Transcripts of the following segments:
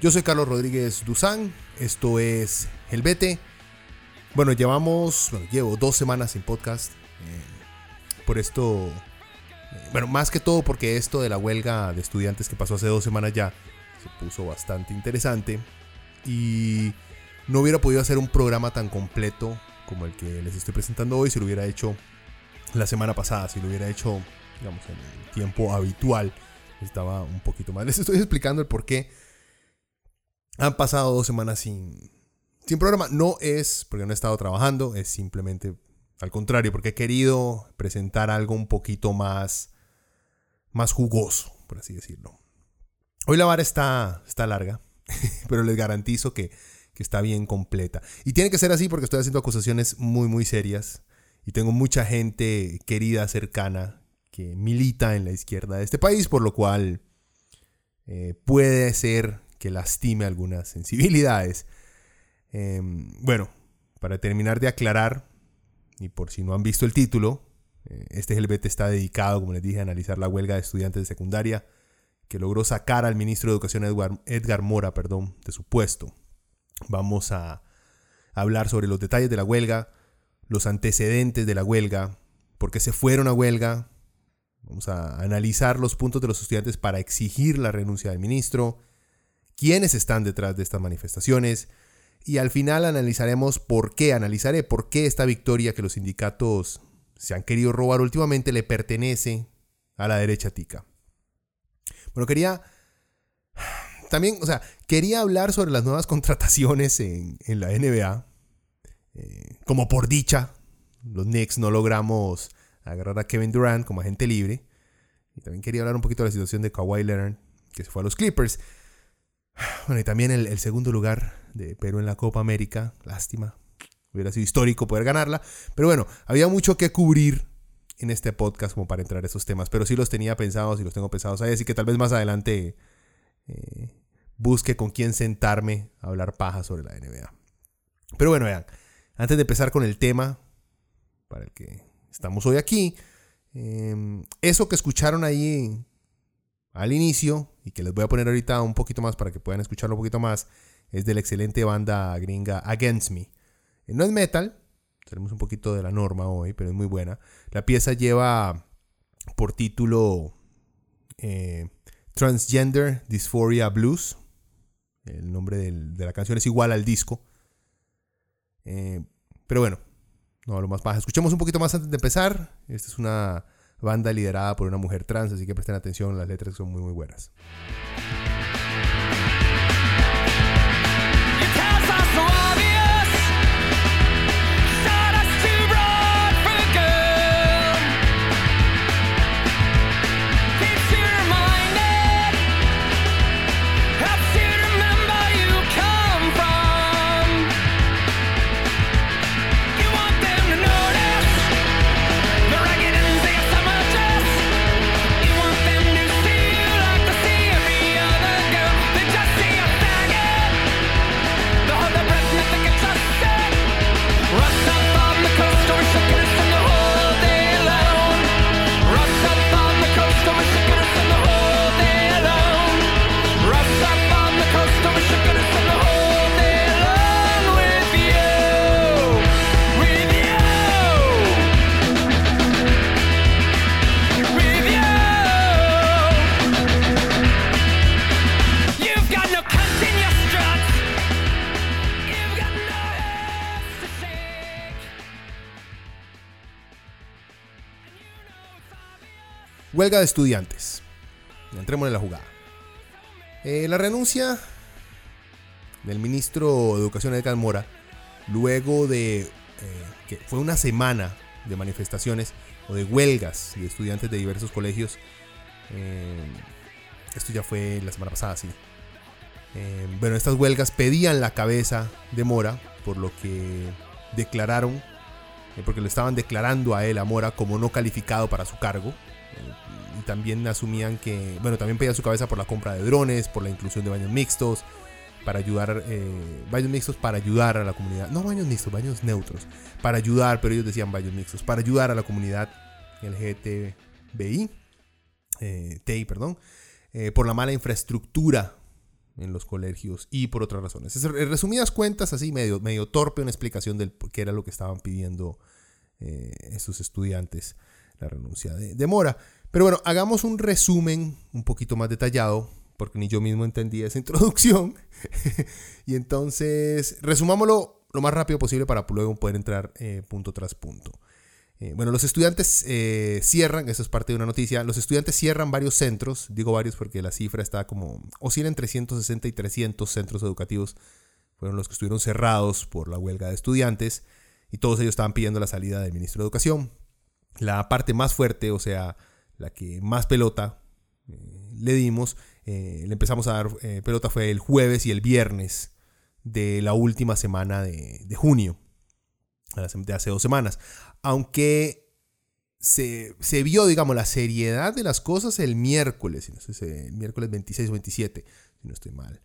Yo soy Carlos Rodríguez Duzán, esto es El Vete. Bueno, llevamos, llevo dos semanas sin podcast. eh, por esto, eh, bueno, más que todo porque esto de la huelga de estudiantes que pasó hace dos semanas ya se puso bastante interesante. Y no hubiera podido hacer un programa tan completo como el que les estoy presentando hoy si lo hubiera hecho la semana pasada, si lo hubiera hecho, digamos, en el tiempo habitual. Estaba un poquito más. Les estoy explicando el por qué han pasado dos semanas sin, sin programa. No es porque no he estado trabajando, es simplemente al contrario, porque he querido presentar algo un poquito más, más jugoso, por así decirlo. Hoy la vara está, está larga, pero les garantizo que, que está bien completa. Y tiene que ser así porque estoy haciendo acusaciones muy, muy serias. Y tengo mucha gente querida, cercana, que milita en la izquierda de este país, por lo cual eh, puede ser que lastime algunas sensibilidades. Eh, bueno, para terminar de aclarar, y por si no han visto el título, eh, este Helvete está dedicado, como les dije, a analizar la huelga de estudiantes de secundaria que logró sacar al ministro de Educación Edgar, Edgar Mora perdón, de su puesto. Vamos a hablar sobre los detalles de la huelga, los antecedentes de la huelga, por qué se fueron a huelga. Vamos a analizar los puntos de los estudiantes para exigir la renuncia del ministro, quiénes están detrás de estas manifestaciones y al final analizaremos por qué, analizaré por qué esta victoria que los sindicatos se han querido robar últimamente le pertenece a la derecha tica. Bueno, quería también, o sea, quería hablar sobre las nuevas contrataciones en, en la NBA. Eh, como por dicha, los Knicks no logramos agarrar a Kevin Durant como agente libre. Y también quería hablar un poquito de la situación de Kawhi Leonard, que se fue a los Clippers. Bueno, y también el, segundo lugar de Perú en la Copa América. Lástima. Hubiera sido histórico poder ganarla. Pero bueno, había mucho que cubrir en este podcast como para entrar a esos temas. Pero sí los tenía pensados y los tengo pensados ahí. Así que tal vez más adelante eh, busque con quién sentarme a hablar paja sobre la NBA. Pero bueno, vean. Antes de empezar con el tema para el que estamos hoy aquí. Eh, eso que escucharon ahí al inicio y que les voy a poner ahorita un poquito más para que puedan escucharlo un poquito más, es de la excelente banda gringa Against Me. No es metal, tenemos un poquito de la norma hoy, pero es muy buena. La pieza lleva por título eh, Transgender Dysphoria Blues. El nombre de la canción es igual al disco. Eh, pero bueno, no hablo más paja. Escuchemos un poquito más antes de empezar. Esta es una banda liderada por una mujer trans, así que presten atención, las letras son muy muy buenas. Huelga de estudiantes. Entremos en la jugada. Eh, la renuncia del ministro de Educación Edgar Mora luego de eh, que fue una semana de manifestaciones o de huelgas de estudiantes de diversos colegios. Eh, esto ya fue la semana pasada, sí. Eh, bueno, estas huelgas pedían la cabeza de Mora, por lo que declararon, porque lo estaban declarando a él, a Mora, como no calificado para su cargo. Y también asumían que, bueno, también pedían su cabeza por la compra de drones, por la inclusión de baños mixtos, para ayudar, eh, baños mixtos para ayudar a la comunidad. No baños mixtos, baños neutros. Para ayudar, pero ellos decían baños mixtos. Para ayudar a la comunidad LGTBI, eh, TI, perdón, eh, por la mala infraestructura en los colegios y por otras razones. En resumidas cuentas, así medio, medio torpe una explicación de qué era lo que estaban pidiendo eh, esos estudiantes, la renuncia de, Mora. Pero bueno, hagamos un resumen un poquito más detallado porque ni yo mismo entendí esa introducción. y entonces, resumámoslo lo más rápido posible para luego poder entrar eh, punto tras punto. Eh, bueno, los estudiantes eh, cierran, eso es parte de una noticia, los estudiantes cierran varios centros, digo varios porque la cifra está como, oscila entre 160 y 300 centros educativos, fueron los que estuvieron cerrados por la huelga de estudiantes y todos ellos estaban pidiendo la salida del ministro de Educación. La parte más fuerte, o sea, la que más pelota le dimos, eh, le empezamos a dar eh, pelota fue el jueves y el viernes de la última semana de, junio, de hace dos semanas. Aunque se, vio, digamos, la seriedad de las cosas el miércoles, el miércoles 26 o 27, si no estoy mal.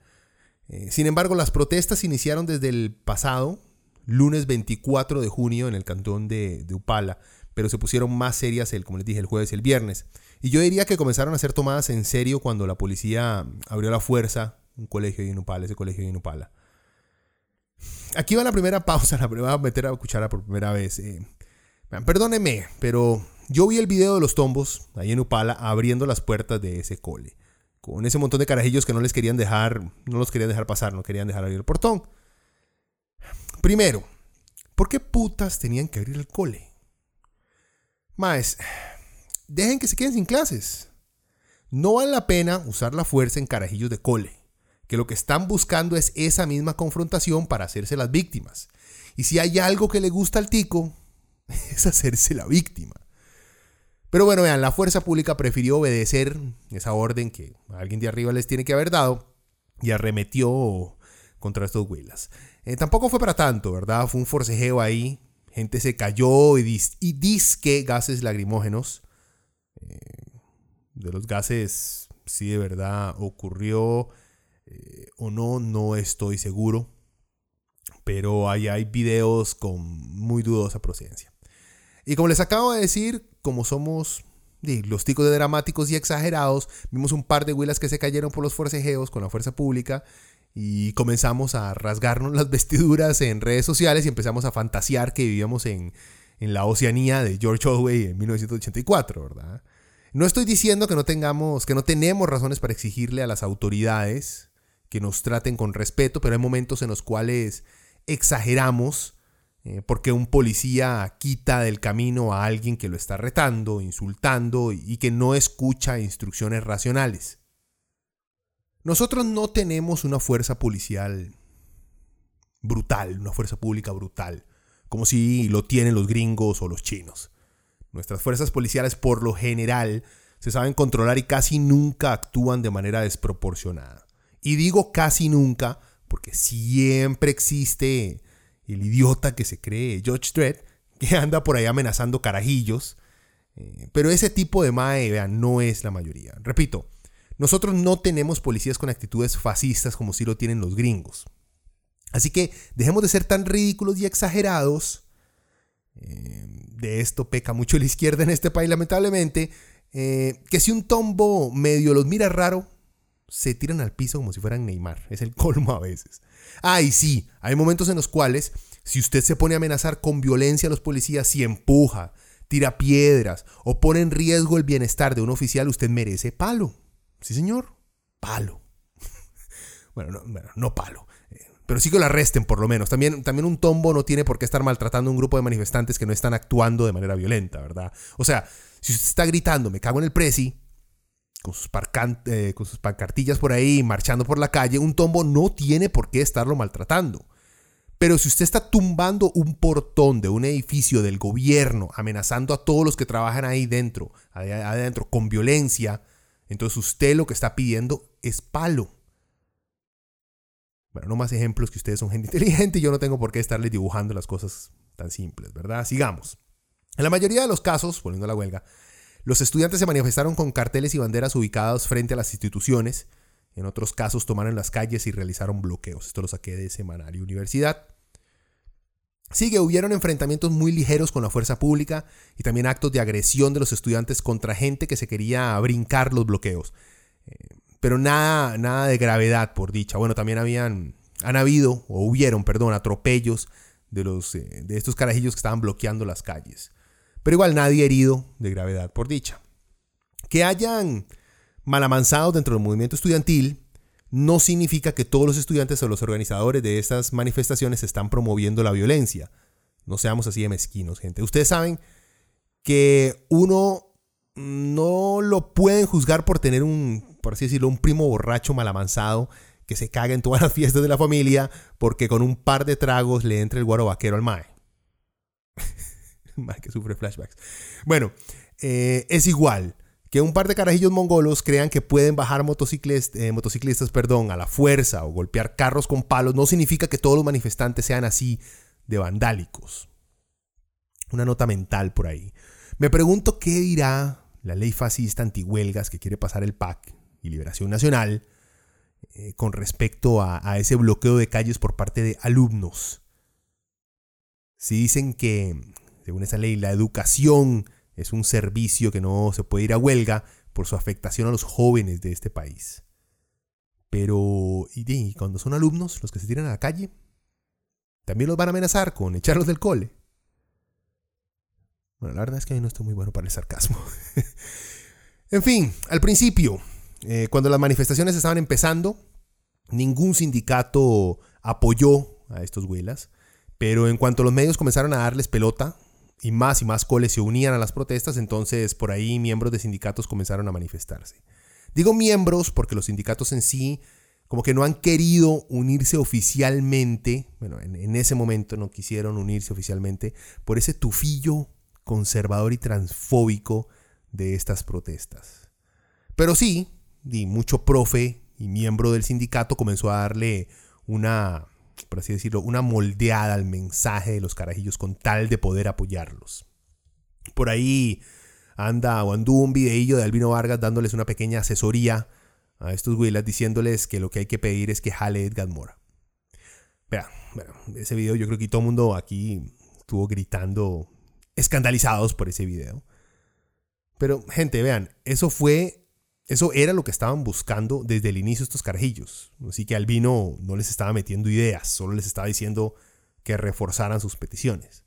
Eh, sin embargo, las protestas iniciaron desde el pasado, lunes 24 de junio, en el cantón de, de Upala, pero se pusieron más serias, el, como les dije, el jueves y el viernes. Y yo diría que comenzaron a ser tomadas en serio cuando la policía abrió la fuerza un colegio de Inupala, ese colegio de Inupala. Aquí va la primera pausa, la primera a meter a cuchara por primera vez. Eh. Perdóneme, pero yo vi el video de los tombos ahí en Upala abriendo las puertas de ese cole. Con ese montón de carajillos que no les querían dejar, no los querían dejar pasar, no querían dejar abrir el portón. Primero, ¿por qué putas tenían que abrir el cole? Más, dejen que se queden sin clases. No vale la pena usar la fuerza en carajillos de cole, que lo que están buscando es esa misma confrontación para hacerse las víctimas. Y si hay algo que le gusta al tico, es hacerse la víctima. Pero bueno, vean, la fuerza pública prefirió obedecer esa orden que alguien de arriba les tiene que haber dado y arremetió contra estos huilas. Eh, tampoco fue para tanto, ¿verdad? Fue un forcejeo ahí. Gente se cayó y, dis y disque gases lacrimógenos de los gases, si de verdad ocurrió eh, o no, no estoy seguro. Pero ahí hay videos con muy dudosa procedencia. Y como les acabo de decir, como somos los ticos de dramáticos y exagerados, vimos un par de huilas que se cayeron por los forcejeos con la fuerza pública y comenzamos a rasgarnos las vestiduras en redes sociales y empezamos a fantasear que vivíamos en, en la Oceanía de George Orwell en 1984, ¿verdad? No estoy diciendo que no tengamos, que no tenemos razones para exigirle a las autoridades que nos traten con respeto, pero hay momentos en los cuales exageramos eh, porque un policía quita del camino a alguien que lo está retando, insultando y que no escucha instrucciones racionales. Nosotros no tenemos una fuerza policial brutal, una fuerza pública brutal, como si lo tienen los gringos o los chinos. Nuestras fuerzas policiales por lo general se saben controlar y casi nunca actúan de manera desproporcionada. Y digo casi nunca porque siempre existe el idiota que se cree George Dredd que anda por ahí amenazando carajillos. Eh, pero ese tipo de mae, vean, no es la mayoría. Repito, nosotros no tenemos policías con actitudes fascistas como si lo tienen los gringos. Así que dejemos de ser tan ridículos y exagerados. Eh, de esto peca mucho la izquierda en este país, lamentablemente, eh, que si un tombo medio los mira raro, se tiran al piso como si fueran Neymar. Es el colmo a veces. Ah, y sí, hay momentos en los cuales, si usted se pone a amenazar con violencia a los policías, si empuja, tira piedras o pone en riesgo el bienestar de un oficial, usted merece palo. Sí, señor, palo. bueno, no, bueno, no palo pero sí que lo arresten por lo menos. También, también un tombo no tiene por qué estar maltratando a un grupo de manifestantes que no están actuando de manera violenta, ¿verdad? O sea, si usted está gritando, me cago en el presi, con sus, eh, con sus pancartillas por ahí, marchando por la calle, un tombo no tiene por qué estarlo maltratando. Pero si usted está tumbando un portón de un edificio del gobierno, amenazando a todos los que trabajan ahí dentro, adentro, con violencia, entonces usted lo que está pidiendo es palo. Bueno, no más ejemplos que ustedes son gente inteligente y yo no tengo por qué estarles dibujando las cosas tan simples, ¿verdad? Sigamos. En la mayoría de los casos, volviendo a la huelga, los estudiantes se manifestaron con carteles y banderas ubicados frente a las instituciones. En otros casos tomaron las calles y realizaron bloqueos. Esto lo saqué de Semanario Universidad. Sigue, hubieron enfrentamientos muy ligeros con la fuerza pública y también actos de agresión de los estudiantes contra gente que se quería brincar los bloqueos. Eh, pero nada, nada de gravedad, por dicha. Bueno, también habían, han habido, o hubieron, perdón, atropellos de, los, eh, de estos carajillos que estaban bloqueando las calles. Pero igual nadie herido de gravedad por dicha. Que hayan malamanzados dentro del movimiento estudiantil no significa que todos los estudiantes o los organizadores de estas manifestaciones están promoviendo la violencia. No seamos así de mezquinos, gente. Ustedes saben que uno no lo pueden juzgar por tener un, por así decirlo, un primo borracho malamanzado que se caga en todas las fiestas de la familia porque con un par de tragos le entra el guaro vaquero al mae. que sufre flashbacks. Bueno, eh, es igual que un par de carajillos mongolos crean que pueden bajar motociclistas, eh, motociclistas perdón, a la fuerza o golpear carros con palos, no significa que todos los manifestantes sean así de vandálicos. Una nota mental por ahí. Me pregunto qué dirá la ley fascista antihuelgas que quiere pasar el PAC y Liberación Nacional eh, con respecto a ese bloqueo de calles por parte de alumnos. Si dicen que según esa ley, la educación es un servicio que no se puede ir a huelga por su afectación a los jóvenes de este país. Pero, ¿y, cuando son alumnos los que se tiran a la calle? También los van a amenazar con echarlos del cole. Bueno, la verdad es que a mí no estoy muy bueno para el sarcasmo. en fin, al principio, eh, cuando las manifestaciones estaban empezando, ningún sindicato apoyó a estos huelas. Pero en cuanto los medios comenzaron a darles pelota, y más y más coles se unían a las protestas, entonces por ahí miembros de sindicatos comenzaron a manifestarse. Digo miembros porque los sindicatos en sí como que no han querido unirse oficialmente, bueno, en, ese momento no quisieron unirse oficialmente por ese tufillo conservador y transfóbico de estas protestas. Pero sí, di mucho profe y miembro del sindicato comenzó a darle una por así decirlo, una moldeada al mensaje de los carajillos con tal de poder apoyarlos. Por ahí anda o anduvo un videillo de Albino Vargas dándoles una pequeña asesoría a estos Willas diciéndoles que lo que hay que pedir es que jale Edgar Mora. Vean, bueno, ese video yo creo que todo el mundo aquí estuvo gritando escandalizados por ese video. Pero gente, vean, eso fue eso era lo que estaban buscando desde el inicio estos carajillos. Así que Albino no les estaba metiendo ideas, solo les estaba diciendo que reforzaran sus peticiones.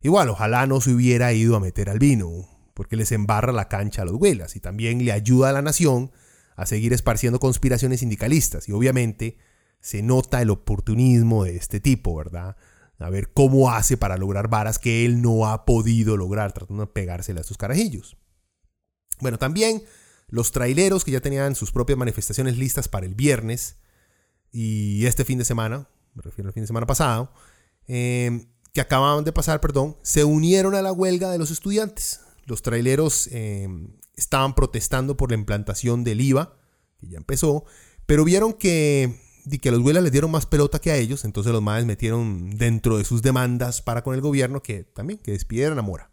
Igual, ojalá no se hubiera ido a meter Albino, porque les embarra la cancha a los huelas y también le ayuda a la nación a seguir esparciendo conspiraciones sindicalistas. Y obviamente se nota el oportunismo de este tipo, ¿verdad? A ver cómo hace para lograr varas que él no ha podido lograr tratando de pegársela a estos carajillos. Bueno, también los traileros que ya tenían sus propias manifestaciones listas para el viernes y este fin de semana, me refiero al fin de semana pasado, em, que acababan de pasar, perdón, se unieron a la huelga de los estudiantes. Los traileros em, estaban protestando por la implantación del IVA, que ya empezó, pero vieron que, que a los huelgas les dieron más pelota que a ellos, entonces los madres metieron dentro de sus demandas para con el gobierno que también que despidieran a Mora.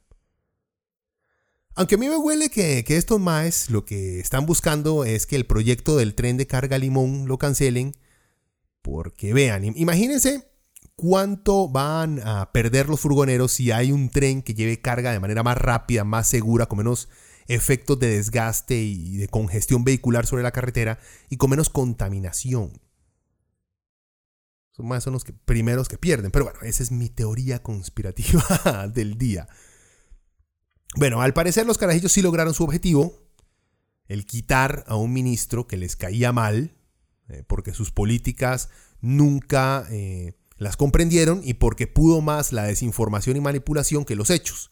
Aunque a mí me huele que, estos maes lo que están buscando es que el proyecto del tren de carga limón lo cancelen. Porque vean, imagínense cuánto van a perder los furgoneros si hay un tren que lleve carga de manera más rápida, más segura, con menos efectos de desgaste y de congestión vehicular sobre la carretera y con menos contaminación. Son más son los primeros que pierden. Pero bueno, esa es mi teoría conspirativa del día. Bueno, al parecer los carajillos sí lograron su objetivo, el quitar a un ministro que les caía mal, eh, porque sus políticas nunca eh, las comprendieron y porque pudo más la desinformación y manipulación que los hechos.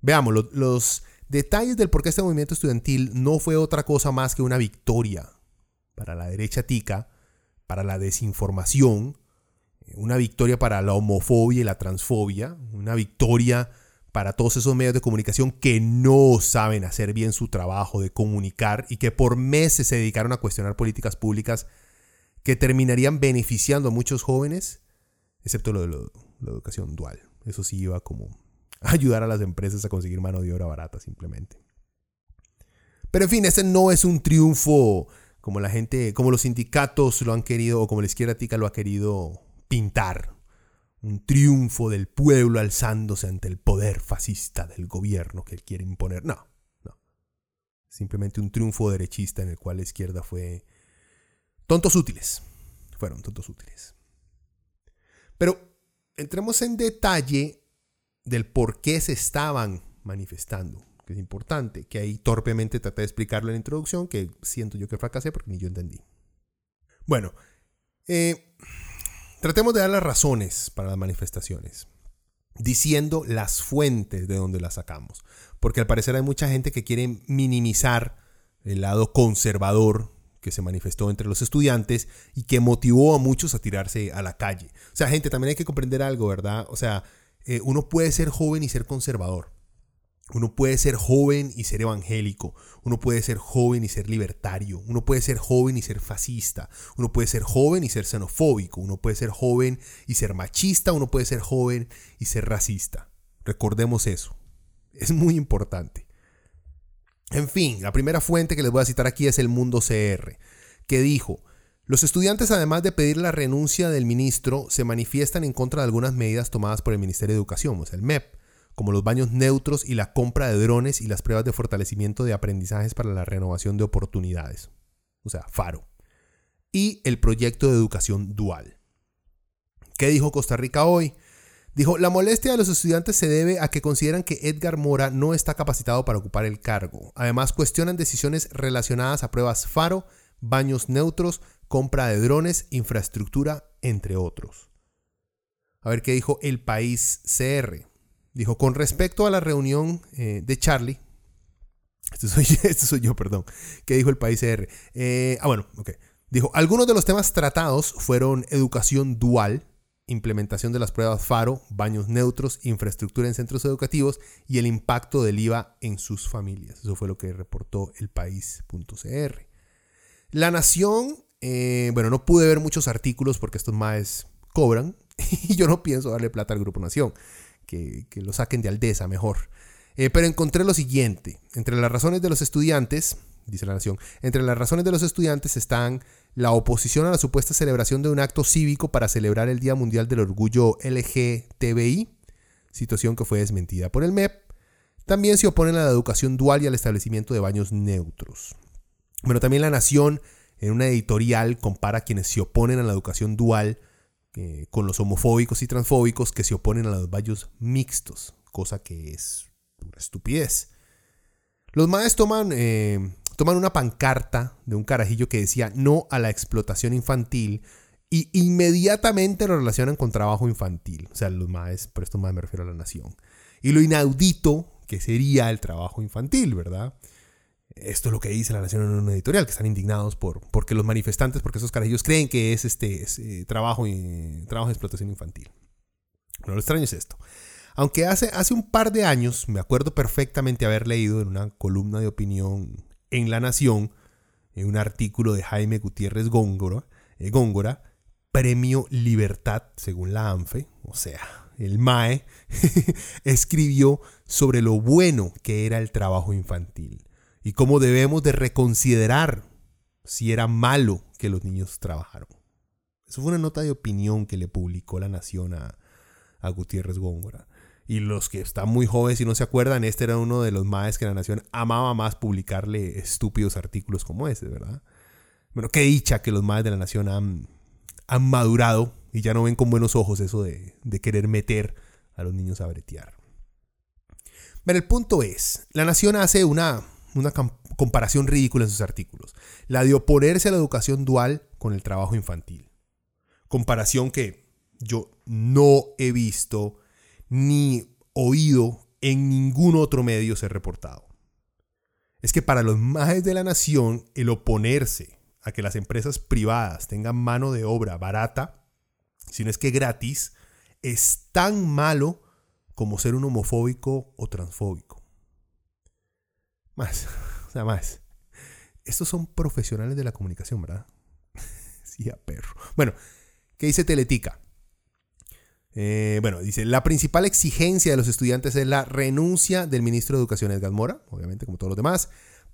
Veamos, los detalles del por qué este movimiento estudiantil no fue otra cosa más que una victoria para la derecha tica, para la desinformación, una victoria para la homofobia y la transfobia, una victoria para todos esos medios de comunicación que no saben hacer bien su trabajo de comunicar y que por meses se dedicaron a cuestionar políticas públicas que terminarían beneficiando a muchos jóvenes, excepto lo de la educación dual. Eso sí iba como ayudar a las empresas a conseguir mano de obra barata simplemente. Pero en fin, este no es un triunfo como la gente, como los sindicatos lo han querido o como la izquierda tica lo ha querido pintar. Un triunfo del pueblo alzándose ante el poder fascista del gobierno que él quiere imponer. No, no. Simplemente un triunfo derechista en el cual la izquierda fue tontos útiles. Fueron tontos útiles. Pero entremos en detalle del por qué se estaban manifestando que es importante, que ahí torpemente traté de explicarlo en la introducción, que siento yo que fracasé porque ni yo entendí. Bueno, eh, tratemos de dar las razones para las manifestaciones, diciendo las fuentes de donde las sacamos, porque al parecer hay mucha gente que quiere minimizar el lado conservador que se manifestó entre los estudiantes y que motivó a muchos a tirarse a la calle. O sea, gente, también hay que comprender algo, ¿verdad? O sea, eh, uno puede ser joven y ser conservador. Uno puede ser joven y ser evangélico, uno puede ser joven y ser libertario, uno puede ser joven y ser fascista, uno puede ser joven y ser xenofóbico, uno puede ser joven y ser machista, uno puede ser joven y ser racista. Recordemos eso. Es muy importante. En fin, la primera fuente que les voy a citar aquí es el Mundo CR, que dijo, los estudiantes además de pedir la renuncia del ministro, se manifiestan en contra de algunas medidas tomadas por el Ministerio de Educación, o sea, el MEP como los baños neutros y la compra de drones y las pruebas de fortalecimiento de aprendizajes para la renovación de oportunidades, o sea, FARO, y el proyecto de educación dual. ¿Qué dijo Costa Rica hoy? Dijo, la molestia de los estudiantes se debe a que consideran que Edgar Mora no está capacitado para ocupar el cargo. Además, cuestionan decisiones relacionadas a pruebas FARO, baños neutros, compra de drones, infraestructura, entre otros. A ver qué dijo el país CR. Dijo, con respecto a la reunión eh, de Charlie, este soy, este soy, yo, perdón, que dijo el país R. Eh, ah, bueno, ok. Dijo, algunos de los temas tratados fueron educación dual, implementación de las pruebas FARO, baños neutros, infraestructura en centros educativos y el impacto del IVA en sus familias. Eso fue lo que reportó el país.cr. La Nación, eh, bueno, no pude ver muchos artículos porque estos más cobran y yo no pienso darle plata al Grupo Nación que, lo saquen de Aldesa mejor. Eh, pero encontré lo siguiente, entre las razones de los estudiantes, dice la Nación, entre las razones de los estudiantes están la oposición a la supuesta celebración de un acto cívico para celebrar el Día Mundial del Orgullo LGTBI, situación que fue desmentida por el MEP. También se oponen a la educación dual y al establecimiento de baños neutros. Bueno, también la Nación en una editorial compara a quienes se oponen a la educación dual eh, con los homofóbicos y transfóbicos que se oponen a los baños mixtos, cosa que es una estupidez. Los maes toman, eh, toman una pancarta de un carajillo que decía no a la explotación infantil y inmediatamente lo relacionan con trabajo infantil. O sea, los maes, por esto más me refiero a la nación. Y lo inaudito que sería el trabajo infantil, ¿verdad? Esto es lo que dice la Nación en una editorial, que están indignados por porque los manifestantes, porque esos carajillos creen que es este eh, trabajo, y, trabajo de explotación infantil. Pero lo extraño es esto. Aunque hace, hace un par de años me acuerdo perfectamente haber leído en una columna de opinión en La Nación, en un artículo de Jaime Gutiérrez Góngora, eh, Góngora Premio Libertad, según la ANFE, o sea, el MAE, escribió sobre lo bueno que era el trabajo infantil y cómo debemos de reconsiderar si era malo que los niños trabajaron. Eso fue una nota de opinión que le publicó la Nación a, Gutiérrez Góngora. Y los que están muy jóvenes y no se acuerdan, este era uno de los más que la Nación amaba más publicarle estúpidos artículos como ese, ¿verdad? Bueno, qué dicha que los más de la Nación han, han madurado y ya no ven con buenos ojos eso de, de querer meter a los niños a bretear. Pero el punto es, la Nación hace una, una comparación ridícula en sus artículos. La de oponerse a la educación dual con el trabajo infantil. Comparación que yo no he visto ni oído en ningún otro medio ser reportado. Es que para los majes de la nación, el oponerse a que las empresas privadas tengan mano de obra barata si no es que gratis, es tan malo como ser un homofóbico o transfóbico. Más, o sea, más. Estos son profesionales de la comunicación, ¿verdad? sí, a perro. Bueno, ¿qué dice Teletica? Eh, bueno, dice, la principal exigencia de los estudiantes es la renuncia del ministro de Educación Edgar Mora, obviamente como todos los demás.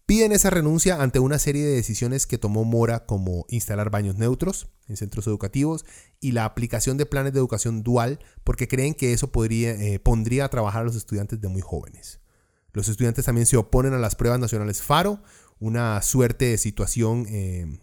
Piden esa renuncia ante una serie de decisiones que tomó Mora como instalar baños neutros en centros educativos y la aplicación de planes de educación dual porque creen que eso podría, eh, pondría a trabajar a los estudiantes de muy jóvenes. Los estudiantes también se oponen a las pruebas nacionales FARO, una suerte de situación eh,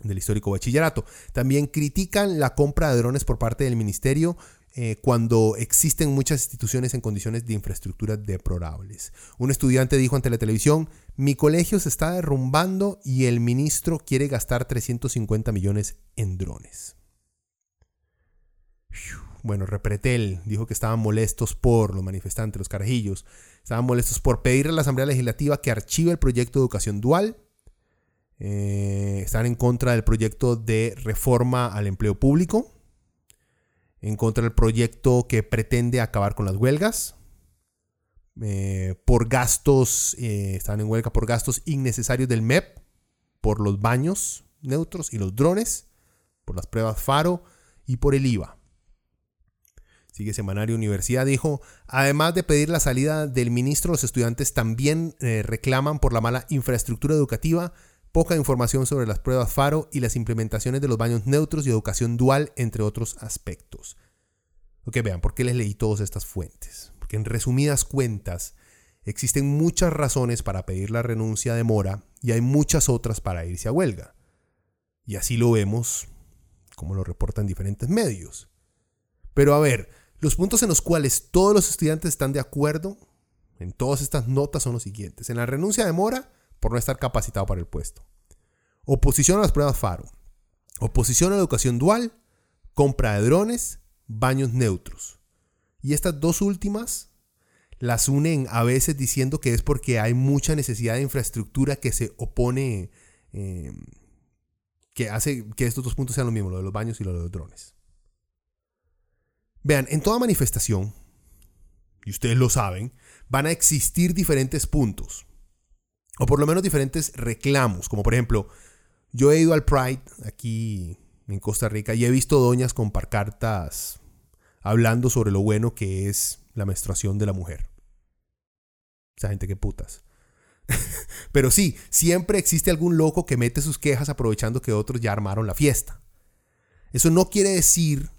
del histórico bachillerato. También critican la compra de drones por parte del ministerio eh, cuando existen muchas instituciones en condiciones de infraestructura deplorables. Un estudiante dijo ante la televisión, mi colegio se está derrumbando y el ministro quiere gastar 350 millones en drones. Bueno, Repretel dijo que estaban molestos por los manifestantes, los carajillos, estaban molestos por pedirle a la Asamblea Legislativa que archive el proyecto de educación dual. Eh, están en contra del proyecto de reforma al empleo público en contra del proyecto que pretende acabar con las huelgas. Eh, por gastos, eh, están en huelga por gastos innecesarios del MEP, por los baños neutros y los drones, por las pruebas FARO y por el IVA. Sigue Semanario Universidad, dijo, además de pedir la salida del ministro, los estudiantes también eh, reclaman por la mala infraestructura educativa poca información sobre las pruebas FARO y las implementaciones de los baños neutros y educación dual, entre otros aspectos. Ok, vean, ¿por qué les leí todas estas fuentes? Porque en resumidas cuentas, existen muchas razones para pedir la renuncia de Mora y hay muchas otras para irse a huelga. Y así lo vemos, como lo reportan diferentes medios. Pero a ver, los puntos en los cuales todos los estudiantes están de acuerdo en todas estas notas son los siguientes. En la renuncia de Mora, por no estar capacitado para el puesto. Oposición a las pruebas FARO. Oposición a la educación dual. Compra de drones. Baños neutros. Y estas dos últimas las unen a veces diciendo que es porque hay mucha necesidad de infraestructura que se opone, em, que hace que estos dos puntos sean lo mismo, lo de los baños y lo de los drones. Vean, en toda manifestación, y ustedes lo saben, van a existir diferentes puntos o por lo menos diferentes reclamos, como por ejemplo, yo he ido al Pride aquí en Costa Rica y he visto doñas con parcartas hablando sobre lo bueno que es la menstruación de la mujer. Esa gente que putas. Pero sí, siempre existe algún loco que mete sus quejas aprovechando que otros ya armaron la fiesta. Eso no quiere decir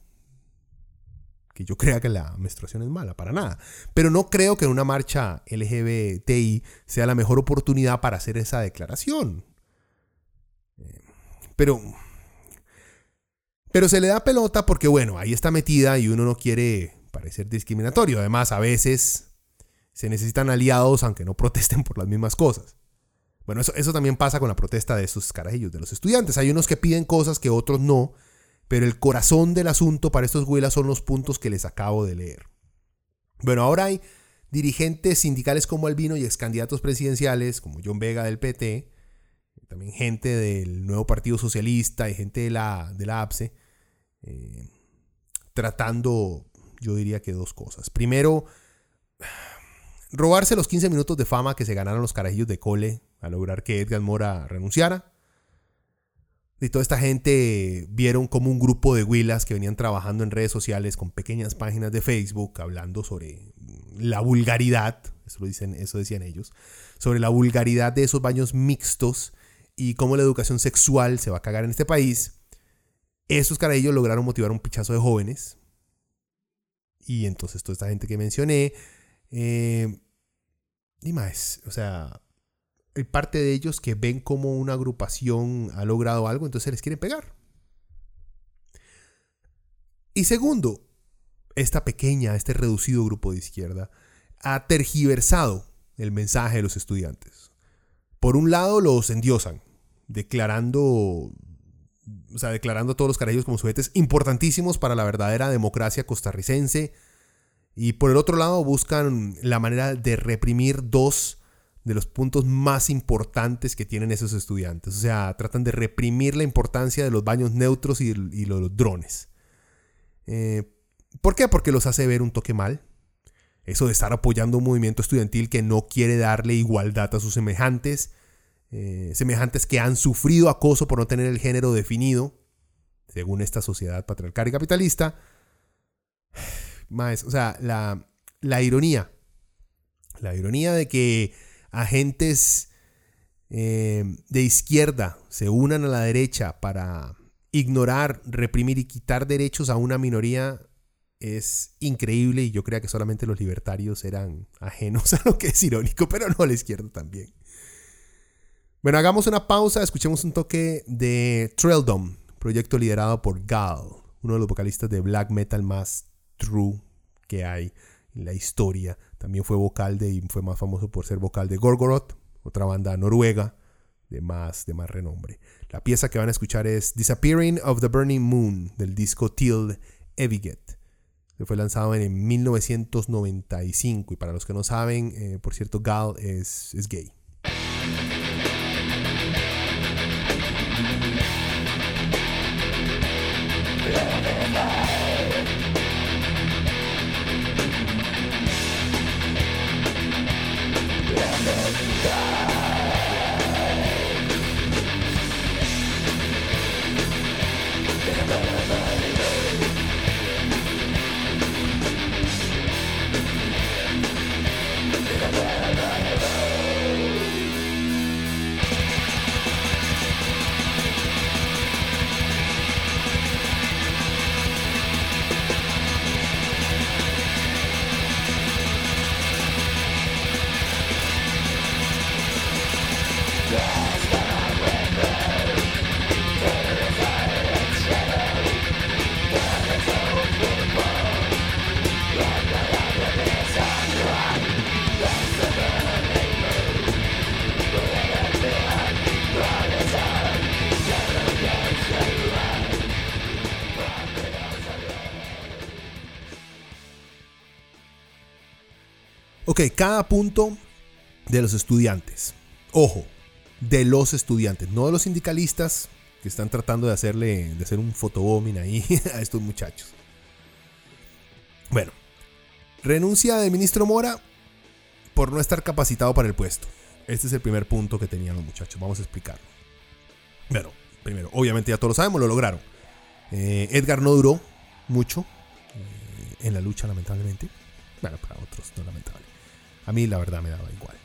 que yo crea que la menstruación es mala, para nada. Pero no creo que una marcha LGBTI sea la mejor oportunidad para hacer esa declaración. Eh, pero, pero se le da pelota porque, bueno, ahí está metida y uno no quiere parecer discriminatorio. Además, a veces se necesitan aliados aunque no protesten por las mismas cosas. Bueno, eso, eso también pasa con la protesta de esos carajillos, de los estudiantes. Hay unos que piden cosas que otros no pero el corazón del asunto para estos huilas son los puntos que les acabo de leer. Bueno, ahora hay dirigentes sindicales como Albino y ex candidatos presidenciales como John Vega del PT, también gente del nuevo Partido Socialista y gente de la, de la APSE, eh, tratando, yo diría que dos cosas. Primero, robarse los 15 minutos de fama que se ganaron los carajillos de Cole a lograr que Edgar Mora renunciara. Y toda esta gente vieron como un grupo de huilas que venían trabajando en redes sociales con pequeñas páginas de Facebook hablando sobre la vulgaridad, eso, lo dicen, eso decían ellos, sobre la vulgaridad de esos baños mixtos y cómo la educación sexual se va a cagar en este país. Esos carajillos lograron motivar un pichazo de jóvenes. Y entonces toda esta gente que mencioné. Eh, y más, o sea, parte de ellos que ven como una agrupación ha logrado algo, entonces les quieren pegar. Y segundo, esta pequeña, este reducido grupo de izquierda ha tergiversado el mensaje de los estudiantes. Por un lado los endiosan, declarando, o sea, declarando a todos los carajillos como sujetos importantísimos para la verdadera democracia costarricense. Y por el otro lado buscan la manera de reprimir dos de los puntos más importantes que tienen esos estudiantes. O sea, tratan de reprimir la importancia de los baños neutros y, los drones. Eh, ¿Por qué? Porque los hace ver un toque mal. Eso de estar apoyando un movimiento estudiantil que no quiere darle igualdad a sus semejantes. Eh, semejantes que han sufrido acoso por no tener el género definido, según esta sociedad patriarcal y capitalista. Más, o sea, la ironía. La ironía de que agentes eh, de izquierda se unan a la derecha para ignorar, reprimir y quitar derechos a una minoría es increíble y yo creo que solamente los libertarios eran ajenos a lo que es irónico, pero no la izquierda también. Bueno, hagamos una pausa, escuchemos un toque de Trelldom, proyecto liderado por Gal, uno de los vocalistas de black metal más true que hay en la historia. También fue vocal de, y fue más famoso por ser vocal de Gorgoroth, otra banda noruega de más, de más renombre. La pieza que van a escuchar es Disappearing of the Burning Moon del disco Till Eviget. Que fue lanzado en 1995 y para los que no saben, eh, por cierto, Gal es, es gay. Ok, cada punto de los estudiantes. Ojo, de los estudiantes, no de los sindicalistas que están tratando de hacerle, de hacer un fotobombing ahí a estos muchachos. Bueno, renuncia del ministro Mora por no estar capacitado para el puesto. Este es el primer punto que tenían los muchachos. Vamos a explicarlo. Bueno, primero, obviamente ya todos lo sabemos, lo lograron. Eh, Edgar no duró mucho eh, en la lucha, lamentablemente. Bueno, para otros no lamentable. A mí la verdad me daba igual.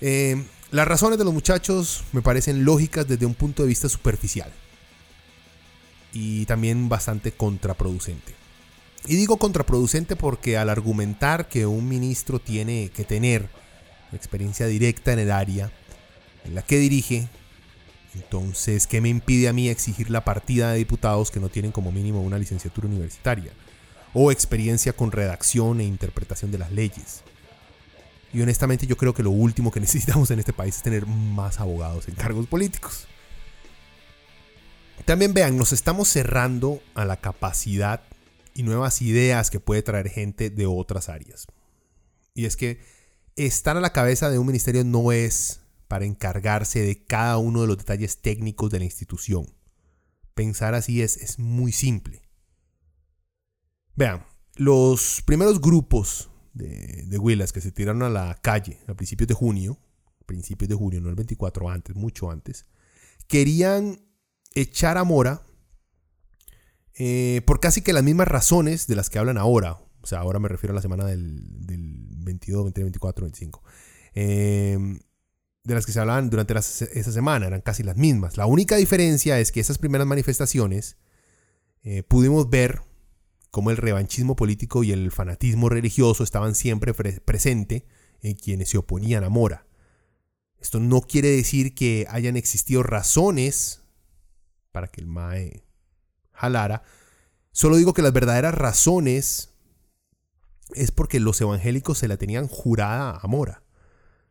Eh, las razones de los muchachos me parecen lógicas desde un punto de vista superficial. Y también bastante contraproducente. Y digo contraproducente porque al argumentar que un ministro tiene que tener experiencia directa en el área en la que dirige, entonces, ¿qué me impide a mí exigir la partida de diputados que no tienen como mínimo una licenciatura universitaria? O experiencia con redacción e interpretación de las leyes. Y honestamente yo creo que lo último que necesitamos en este país es tener más abogados en cargos políticos. También vean, nos estamos cerrando a la capacidad y nuevas ideas que puede traer gente de otras áreas. Y es que estar a la cabeza de un ministerio no es para encargarse de cada uno de los detalles técnicos de la institución. Pensar así es, es muy simple. Vean, los primeros grupos de, de Willas que se tiraron a la calle a principios de junio, principios de junio, no el 24, antes, mucho antes, querían echar a Mora eh, por casi que las mismas razones de las que hablan ahora. O sea, ahora me refiero a la semana del, del 22, 23, 24, 25. de las que se hablaban durante esa semana, eran casi las mismas. La única diferencia es que esas primeras manifestaciones eh, pudimos ver como el revanchismo político y el fanatismo religioso estaban siempre presente en quienes se oponían a Mora. Esto no quiere decir que hayan existido razones para que el MAE jalara. Solo digo que las verdaderas razones es porque los evangélicos se la tenían jurada a Mora.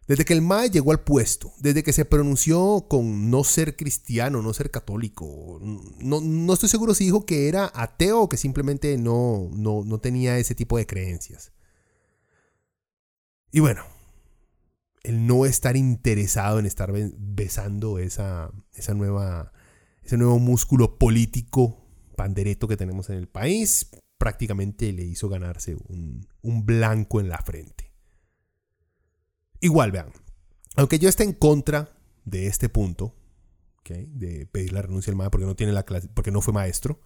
Desde que el MAE llegó al puesto, desde que se pronunció con no ser cristiano, no ser católico, no, estoy seguro si dijo que era ateo o que simplemente no, no, tenía ese tipo de creencias. Y bueno, el no estar interesado en estar besando esa, esa nueva, ese nuevo músculo político pandereto que tenemos en el país, prácticamente le hizo ganarse un, un blanco en la frente. Igual, vean, aunque yo esté en contra de este punto, de pedir la renuncia del MAE porque no, tiene la porque no fue maestro,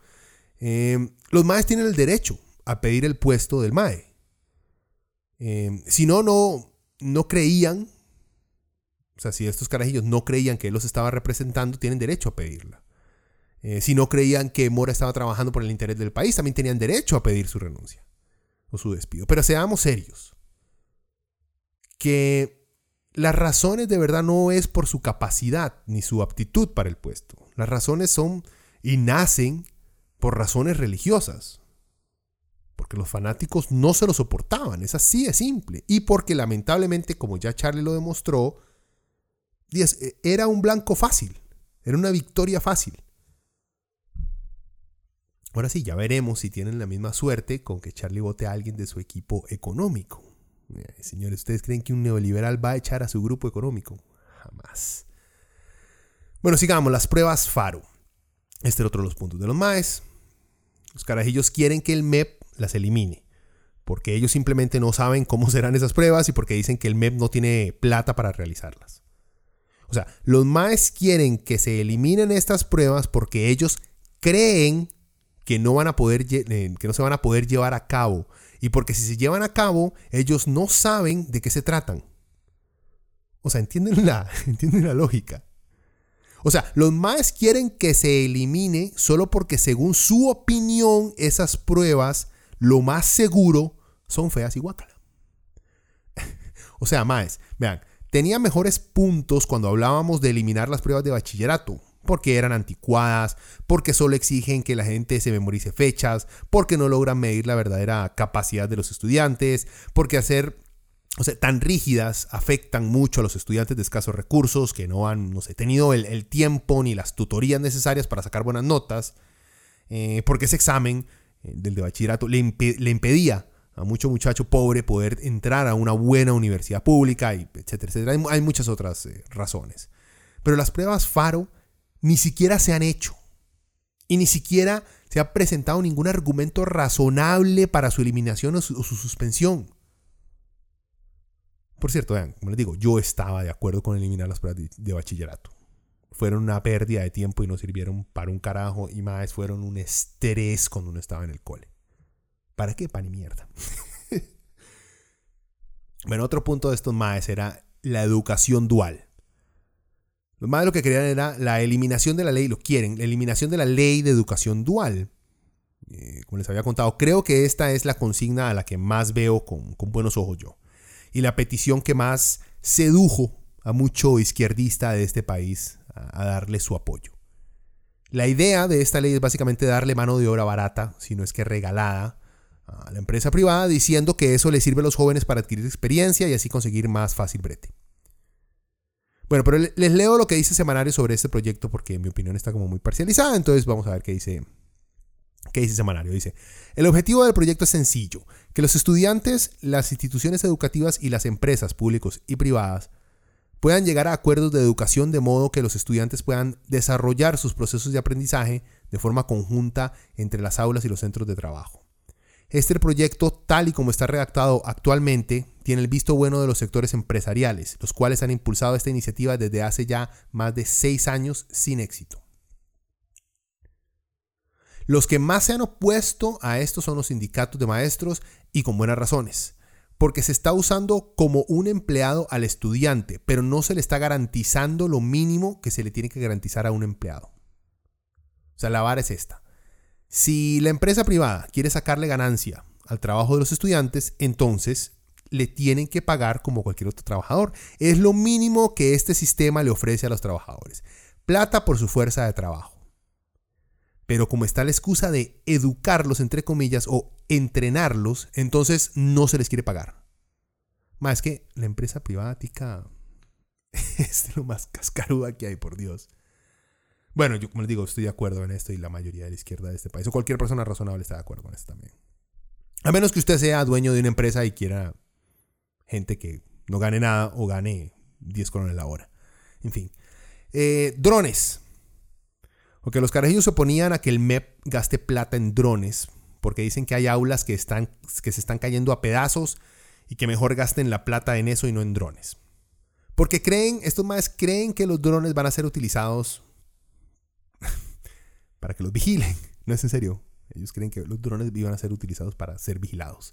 eh, los MAEs tienen el derecho a pedir el puesto del MAE. Eh, si no, no, no creían, o sea, si estos carajillos no creían que él los estaba representando, tienen derecho a pedirla. Eh, si no creían que Mora estaba trabajando por el interés del país, también tenían derecho a pedir su renuncia o su despido. Pero seamos serios. Que las razones de verdad no es por su capacidad ni su aptitud para el puesto. Las razones son y nacen por razones religiosas. Porque los fanáticos no se lo soportaban, es así de simple. Y porque lamentablemente, como ya Charlie lo demostró, e, era un blanco fácil, era una victoria fácil. Ahora sí, ya veremos si tienen la misma suerte con que Charlie vote a alguien de su equipo económico. Eh, señores, ¿ustedes creen que un neoliberal va a echar a su grupo económico? Jamás. Bueno, sigamos, las pruebas FARO. Este es otro de los puntos de los MAES. Los carajillos quieren que el MEP las elimine, porque ellos simplemente no saben cómo serán esas pruebas y porque dicen que el MEP no tiene plata para realizarlas. O sea, los MAES quieren que se eliminen estas pruebas porque ellos creen que no van a poder eh, que no se van a poder llevar a cabo y porque si se llevan a cabo, ellos no saben de qué se tratan. O sea, ¿entienden la, ¿entienden la lógica? O sea, los más quieren que se elimine solo porque según su opinión esas pruebas, lo más seguro, son feas y guacala. o sea, más, vean, tenía mejores puntos cuando hablábamos de eliminar las pruebas de bachillerato porque eran anticuadas, porque solo exigen que la gente se memorice fechas, porque no logran medir la verdadera capacidad de los estudiantes, porque hacer o sea, tan rígidas afectan mucho a los estudiantes de escasos recursos que no han no sé, tenido el, tiempo ni las tutorías necesarias para sacar buenas notas, eh, porque ese examen eh, del de bachillerato le, impedía a mucho muchacho pobre poder entrar a una buena universidad pública, y etcétera, etcétera. Hay, muchas otras eh, razones. Pero las pruebas FARO ni siquiera se han hecho. Y ni siquiera se ha presentado ningún argumento razonable para su eliminación o su, suspensión. Por cierto, vean, como les digo, yo estaba de acuerdo con eliminar las pruebas de, bachillerato. Fueron una pérdida de tiempo y no sirvieron para un carajo y más fueron un estrés cuando uno estaba en el cole. ¿Para qué pan y mierda? bueno, otro punto de estos maes era la educación dual. Los más lo que querían era la eliminación de la ley, lo quieren, la eliminación de la ley de educación dual. Eh, como les había contado, creo que esta es la consigna a la que más veo con, buenos ojos yo. Y la petición que más sedujo a mucho izquierdista de este país a, darle su apoyo. La idea de esta ley es básicamente darle mano de obra barata, si no es que regalada, a la empresa privada, diciendo que eso le sirve a los jóvenes para adquirir experiencia y así conseguir más fácil brete. Bueno, pero les leo lo que dice Semanario sobre este proyecto porque mi opinión está como muy parcializada, entonces vamos a ver qué dice, qué dice Semanario. Dice, el objetivo del proyecto es sencillo, que los estudiantes, las instituciones educativas y las empresas públicas y privadas puedan llegar a acuerdos de educación de modo que los estudiantes puedan desarrollar sus procesos de aprendizaje de forma conjunta entre las aulas y los centros de trabajo. Este proyecto, tal y como está redactado actualmente, tiene el visto bueno de los sectores empresariales, los cuales han impulsado esta iniciativa desde hace ya más de seis años sin éxito. Los que más se han opuesto a esto son los sindicatos de maestros y con buenas razones, porque se está usando como un empleado al estudiante, pero no se le está garantizando lo mínimo que se le tiene que garantizar a un empleado. O sea, la vara es esta. Si la empresa privada quiere sacarle ganancia al trabajo de los estudiantes, entonces le tienen que pagar como cualquier otro trabajador. Es lo mínimo que este sistema le ofrece a los trabajadores. Plata por su fuerza de trabajo. Pero como está la excusa de educarlos, entre comillas, o entrenarlos, entonces no se les quiere pagar. Más que la empresa privada es lo más cascaruda que hay, por Dios. Bueno, yo como les digo, estoy de acuerdo en esto y la mayoría de la izquierda de este país, o cualquier persona razonable está de acuerdo con esto también. A menos que usted sea dueño de una empresa y quiera gente que no gane nada o gane 10 colones la hora. En fin. Eh, drones. Porque los carajillos se oponían a que el MEP gaste plata en drones, porque dicen que hay aulas que, están, que se están cayendo a pedazos y que mejor gasten la plata en eso y no en drones. Porque creen, estos más creen que los drones van a ser utilizados para que los vigilen. No es en serio. Ellos creen que los drones iban a ser utilizados para ser vigilados.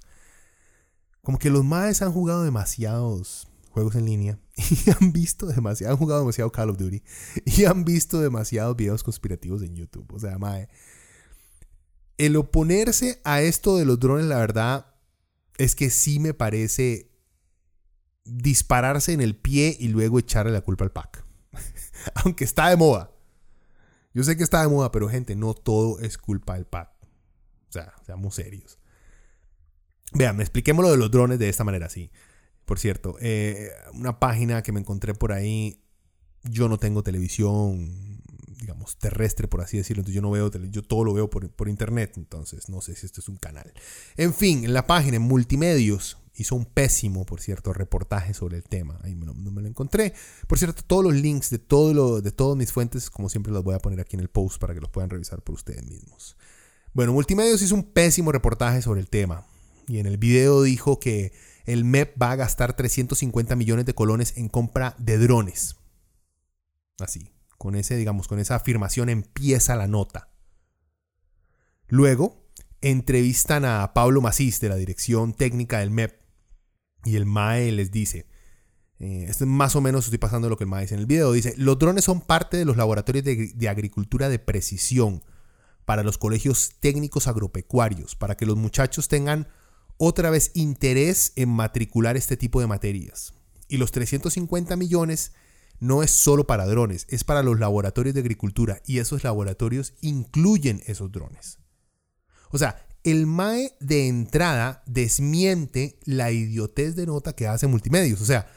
Como que los maes han jugado demasiados juegos en línea y han visto demasiado, han jugado demasiado Call of Duty y han visto demasiados videos conspirativos en YouTube. O sea, mae, el oponerse a esto de los drones, la verdad, es que sí me parece dispararse en el pie y luego echarle la culpa al pack. Aunque está de moda. Yo sé que está de moda, pero gente, no todo es culpa del pack. O sea, seamos serios. Vean, expliquemos lo de los drones de esta manera, sí. Por cierto, eh, una página que me encontré por ahí, yo no tengo televisión, digamos, terrestre, por así decirlo, entonces yo no veo, yo todo lo veo por, por internet, entonces no sé si esto es un canal. En fin, la página, en multimedios, hizo un pésimo, por cierto, reportaje sobre el tema. Ahí no, me lo encontré. Por cierto, todos los links de, todo lo, de todas mis fuentes, como siempre, los voy a poner aquí en el post para que los puedan revisar por ustedes mismos. Bueno, Multimedios hizo un pésimo reportaje sobre el tema. Y en el video dijo que el MEP va a gastar 350 millones de colones en compra de drones. Así, con ese, digamos, con esa afirmación empieza la nota. Luego, entrevistan a Pablo Macís de la dirección técnica del MEP y el MAE les dice, eh, más o menos estoy pasando lo que el MAE dice en el video, dice, los drones son parte de los laboratorios de agricultura de precisión para los colegios técnicos agropecuarios, para que los muchachos tengan otra vez interés en matricular este tipo de materias. Y los 350 millones no es solo para drones, es para los laboratorios de agricultura y esos laboratorios incluyen esos drones. O sea, el MAE de entrada desmiente la idiotez de nota que hace Multimedios. O sea,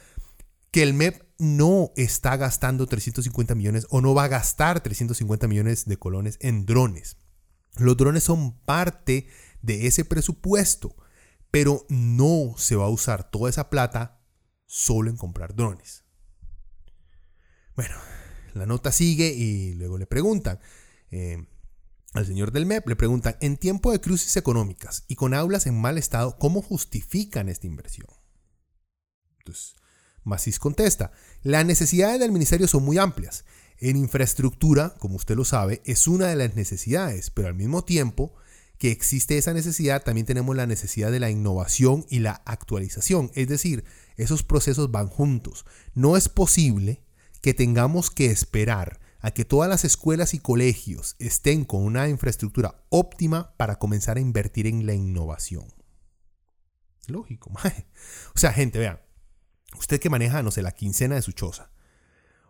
que el MEP no está gastando 350 millones o no va a gastar 350 millones de colones en drones. Los drones son parte de ese presupuesto pero no se va a usar toda esa plata solo en comprar drones. Bueno, la nota sigue y luego le preguntan eh, al señor del MEP, le preguntan, en tiempo de crisis económicas y con aulas en mal estado, ¿cómo justifican esta inversión? Entonces, Macis contesta, las necesidades del ministerio son muy amplias. En infraestructura, como usted lo sabe, es una de las necesidades, pero al mismo tiempo que existe esa necesidad, también tenemos la necesidad de la innovación y la actualización. Es decir, esos procesos van juntos. No es posible que tengamos que esperar a que todas las escuelas y colegios estén con una infraestructura óptima para comenzar a invertir en la innovación. Lógico. O sea, gente, vean, usted que maneja, no sé, la quincena de su choza,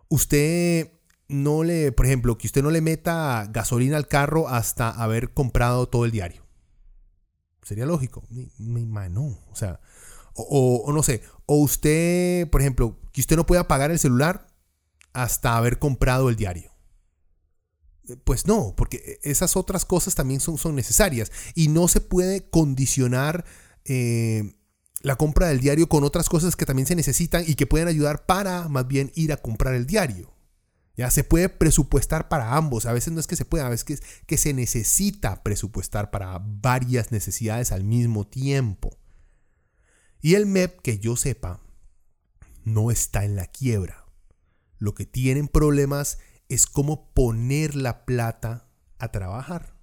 usted no le, por ejemplo, que usted no le meta gasolina al carro hasta haber comprado todo el diario. Sería lógico. No, o sea, o, no sé, o usted, por ejemplo, que usted no pueda pagar el celular hasta haber comprado el diario. Eh, pues no, porque esas otras cosas también son, son necesarias y no se puede condicionar eh, la compra del diario con otras cosas que también se necesitan y que pueden ayudar para más bien ir a comprar el diario. Ya se puede presupuestar para ambos. A veces no es que se pueda, a veces que, que se necesita presupuestar para varias necesidades al mismo tiempo. Y el MEP, que yo sepa, no está en la quiebra. Lo que tienen problemas es cómo poner la plata a trabajar.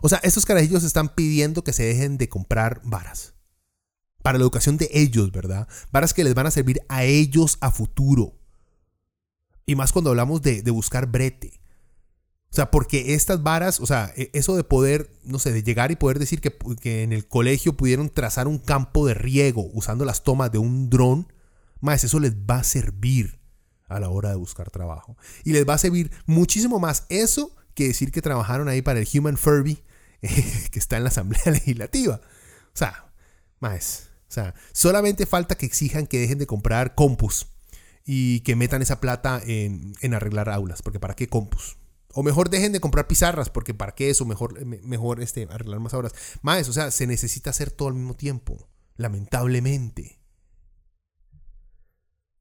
O sea, estos carajillos están pidiendo que se dejen de comprar varas. Para la educación de ellos, ¿verdad? Varas que les van a servir a ellos a futuro. Y más cuando hablamos de, buscar brete. O sea, porque estas varas, o sea, e, eso de poder, no sé, de llegar y poder decir que, que en el colegio pudieron trazar un campo de riego usando las tomas de un dron, más eso les va a servir a la hora de buscar trabajo. Y les va a servir muchísimo más eso que decir que trabajaron ahí para el Human Furby que está en la Asamblea Legislativa. O sea, más. O sea, solamente falta que exijan que dejen de comprar compus y que metan esa plata en, arreglar aulas, porque ¿para qué compus? O mejor dejen de comprar pizarras, porque ¿para qué eso? Mejor, mejor este, arreglar más aulas. Más, o sea, se necesita hacer todo al mismo tiempo, lamentablemente.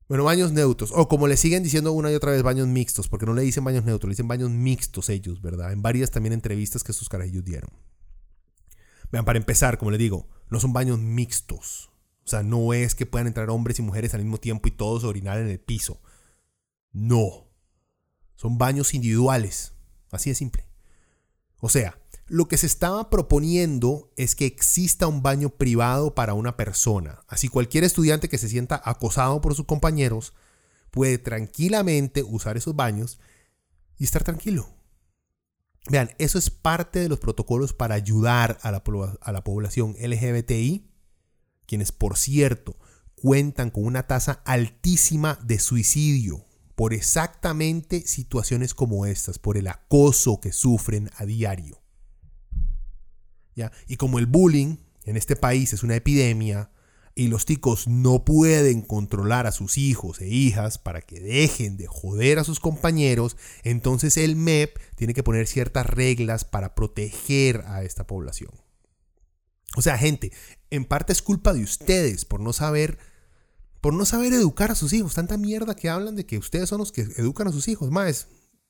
Bueno, baños neutros. O como le siguen diciendo una y otra vez, baños mixtos, porque no le dicen baños neutros, le dicen baños mixtos ellos, ¿verdad? En varias también entrevistas que estos carajillos dieron. Vean, para empezar, como les digo, no son baños mixtos. O sea, no es que puedan entrar hombres y mujeres al mismo tiempo y todos orinar en el piso. No. Son baños individuales. Así de simple. O sea, lo que se estaba proponiendo es que exista un baño privado para una persona. Así cualquier estudiante que se sienta acosado por sus compañeros puede tranquilamente usar esos baños y estar tranquilo. Vean, eso es parte de los protocolos para ayudar a la, a la población LGBTI, quienes por cierto cuentan con una tasa altísima de suicidio por exactamente situaciones como estas, por el acoso que sufren a diario. Y como el bullying en este país es una epidemia y los ticos no pueden controlar a sus hijos e hijas para que dejen de joder a sus compañeros, entonces el MEP tiene que poner ciertas reglas para proteger a esta población. O sea, gente, en parte es culpa de ustedes por no saber por no saber educar a sus hijos. Tanta mierda que hablan de que ustedes son los que educan a sus hijos. Más,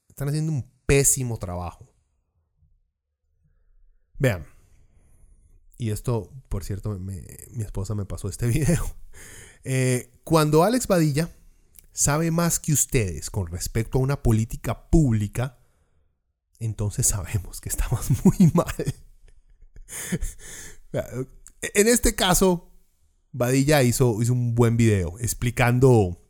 están haciendo un pésimo trabajo. Vean, y esto, por cierto, mi esposa me pasó este video. Eh, cuando Alex Badilla sabe más que ustedes con respecto a una política pública, entonces sabemos que estamos muy mal. en este caso, Badilla hizo, hizo un buen video explicando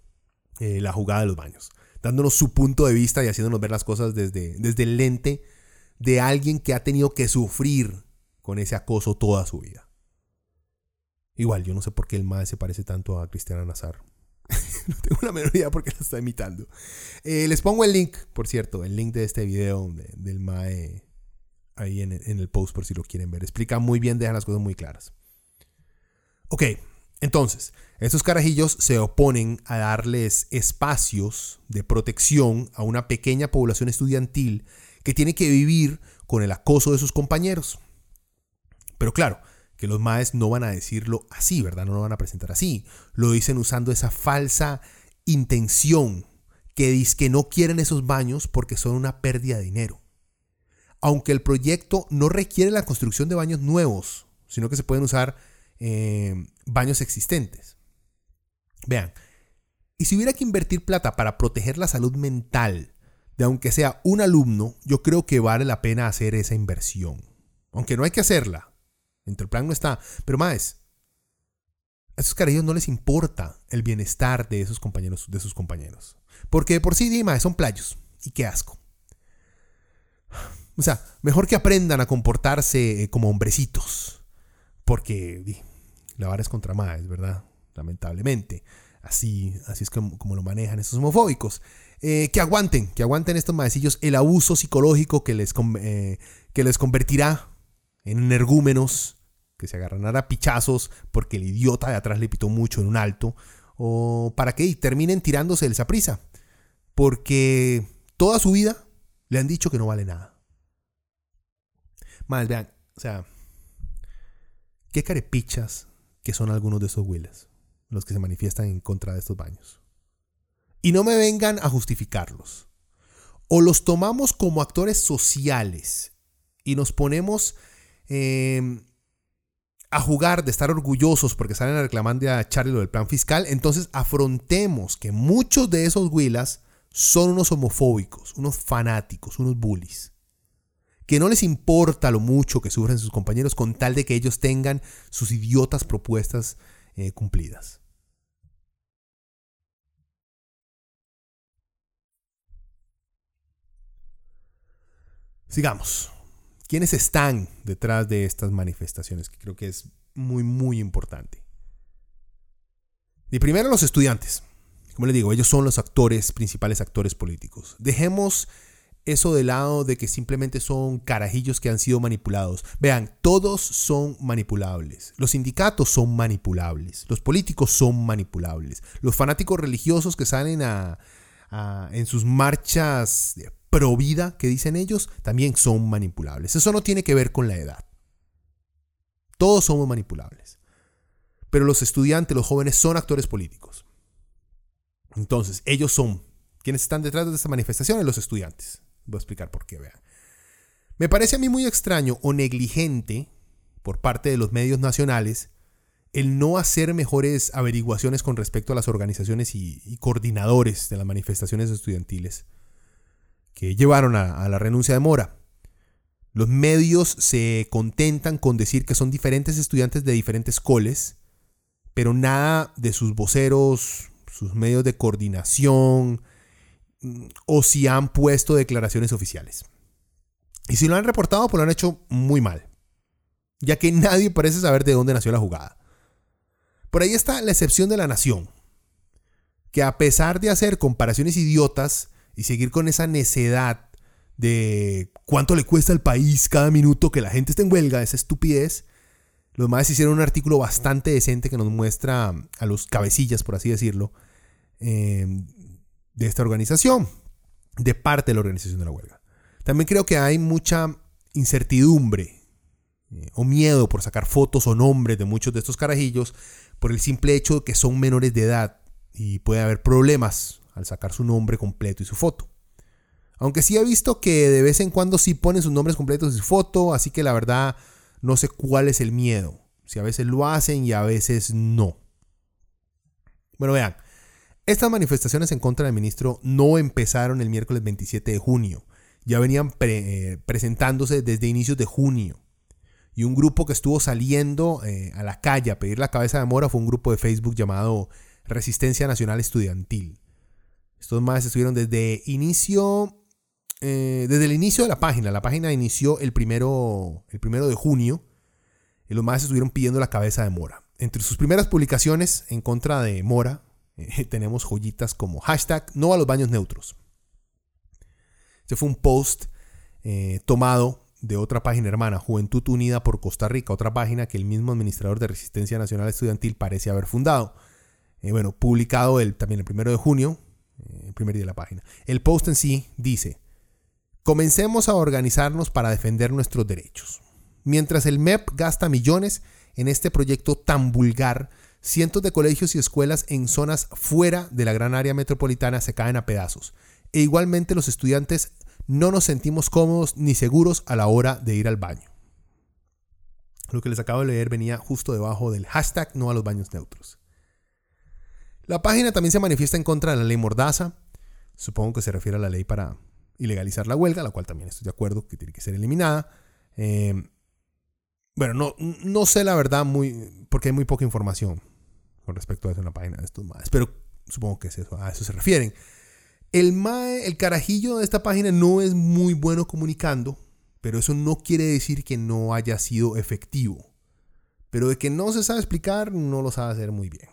eh, la jugada de los baños, dándonos su punto de vista y haciéndonos ver las cosas desde, desde el lente de alguien que ha tenido que sufrir con ese acoso toda su vida. Igual, yo no sé por qué el MAE se parece tanto a Cristiana Nazar. no tengo la menor idea por qué la está imitando. Eh, les pongo el link, por cierto, el link de este video del MAE ahí en, en, el post por si lo quieren ver. Explica muy bien, deja las cosas muy claras. Ok, entonces, estos carajillos se oponen a darles espacios de protección a una pequeña población estudiantil que tiene que vivir con el acoso de sus compañeros. Pero claro, que los maes no van a decirlo así, ¿verdad? No lo van a presentar así. Lo dicen usando esa falsa intención que dice que no quieren esos baños porque son una pérdida de dinero. Aunque el proyecto no requiere la construcción de baños nuevos, sino que se pueden usar eh, baños existentes. Vean, y si hubiera que invertir plata para proteger la salud mental de aunque sea un alumno, yo creo que vale la pena hacer esa inversión. Aunque no hay que hacerla, Dentro del plan no está. Pero más, a esos carajillos no les importa el bienestar de esos compañeros, de sus compañeros. Porque por sí, Dima, son playos. Y qué asco. O sea, mejor que aprendan a comportarse eh, como hombrecitos. Porque la vara es contra más, ¿verdad? Lamentablemente. Así, así es como, lo manejan esos homofóbicos. Eh, que aguanten, que aguanten estos maecillos el abuso psicológico que les, eh, que les convertirá en energúmenos que se agarran a pichazos porque el idiota de atrás le pitó mucho en un alto, o para que terminen tirándose esa prisa, porque toda su vida le han dicho que no vale nada. Más, vean, o sea, qué carepichas que son algunos de esos Willis, los que se manifiestan en contra de estos baños. Y no me vengan a justificarlos. O los tomamos como actores sociales y nos ponemos Em, a jugar de estar orgullosos porque salen a reclamar a Charlie lo del plan fiscal, entonces afrontemos que muchos de esos Willas son unos homofóbicos, unos fanáticos, unos bullies. Que no les importa lo mucho que sufren sus compañeros con tal de que ellos tengan sus idiotas propuestas eh, cumplidas. Sigamos. ¿Quiénes están detrás de estas manifestaciones? Que creo que es muy, muy importante. Y primero los estudiantes. Como les digo, ellos son los actores, principales actores políticos. Dejemos eso de lado de que simplemente son carajillos que han sido manipulados. Vean, todos son manipulables. Los sindicatos son manipulables. Los políticos son manipulables. Los fanáticos religiosos que salen a, en sus marchas pro vida que dicen ellos también son manipulables. Eso no tiene que ver con la edad. Todos somos manipulables. Pero los estudiantes, los jóvenes son actores políticos. Entonces, ellos son quienes están detrás de esta manifestación, los estudiantes. Voy a explicar por qué, vean. Me parece a mí muy extraño o negligente por parte de los medios nacionales el no hacer mejores averiguaciones con respecto a las organizaciones y, coordinadores de las manifestaciones estudiantiles que llevaron a, la renuncia de Mora. Los medios se contentan con decir que son diferentes estudiantes de diferentes coles, pero nada de sus voceros, sus medios de coordinación, o si han puesto declaraciones oficiales. Y si lo han reportado, pues lo han hecho muy mal, ya que nadie parece saber de dónde nació la jugada. Por ahí está la excepción de la nación, que a pesar de hacer comparaciones idiotas y seguir con esa necedad de cuánto le cuesta al país cada minuto que la gente esté en huelga, esa estupidez, los más hicieron un artículo bastante decente que nos muestra a los cabecillas, por así decirlo, eh, de esta organización, de parte de la organización de la huelga. También creo que hay mucha incertidumbre eh, o miedo por sacar fotos o nombres de muchos de estos carajillos por el simple hecho de que son menores de edad y puede haber problemas al sacar su nombre completo y su foto. Aunque sí he visto que de vez en cuando sí ponen sus nombres completos y su foto, así que la verdad no sé cuál es el miedo. Si a veces lo hacen y a veces no. Bueno, vean, estas manifestaciones en contra del ministro no empezaron el miércoles 27 de junio ya venían eh, presentándose desde inicios de junio. Y un grupo que estuvo saliendo eh, a la calle a pedir la cabeza de Mora fue un grupo de Facebook llamado Resistencia Nacional Estudiantil. Estos más estuvieron desde inicio, eh, desde el inicio de la página. La página inició el primero, el primero de junio. Y los más estuvieron pidiendo la cabeza de Mora. Entre sus primeras publicaciones en contra de Mora, tenemos joyitas como hashtag no a los baños neutros. Este fue un post eh, tomado de otra página hermana, Juventud Unida por Costa Rica, otra página que el mismo administrador de Resistencia Nacional Estudiantil parece haber fundado. Eh, bueno, publicado el, también el primero de junio, eh, el primer día de la página. El post en sí dice, comencemos a organizarnos para defender nuestros derechos. Mientras el MEP gasta millones en este proyecto tan vulgar, cientos de colegios y escuelas en zonas fuera de la gran área metropolitana se caen a pedazos e igualmente los estudiantes no nos sentimos cómodos ni seguros a la hora de ir al baño. Lo que les acabo de leer venía justo debajo del hashtag no a los baños neutros. La página también se manifiesta en contra de la ley Mordaza. Supongo que se refiere a la ley para ilegalizar la huelga, la cual también estoy de acuerdo que tiene que ser eliminada. Em, bueno, no, no sé la verdad muy, porque hay muy poca información con respecto a eso en la página de estos más, pero supongo que a eso se refieren. El mae, el carajillo de esta página no es muy bueno comunicando, pero eso no quiere decir que no haya sido efectivo. Pero de que no se sabe explicar, no lo sabe hacer muy bien.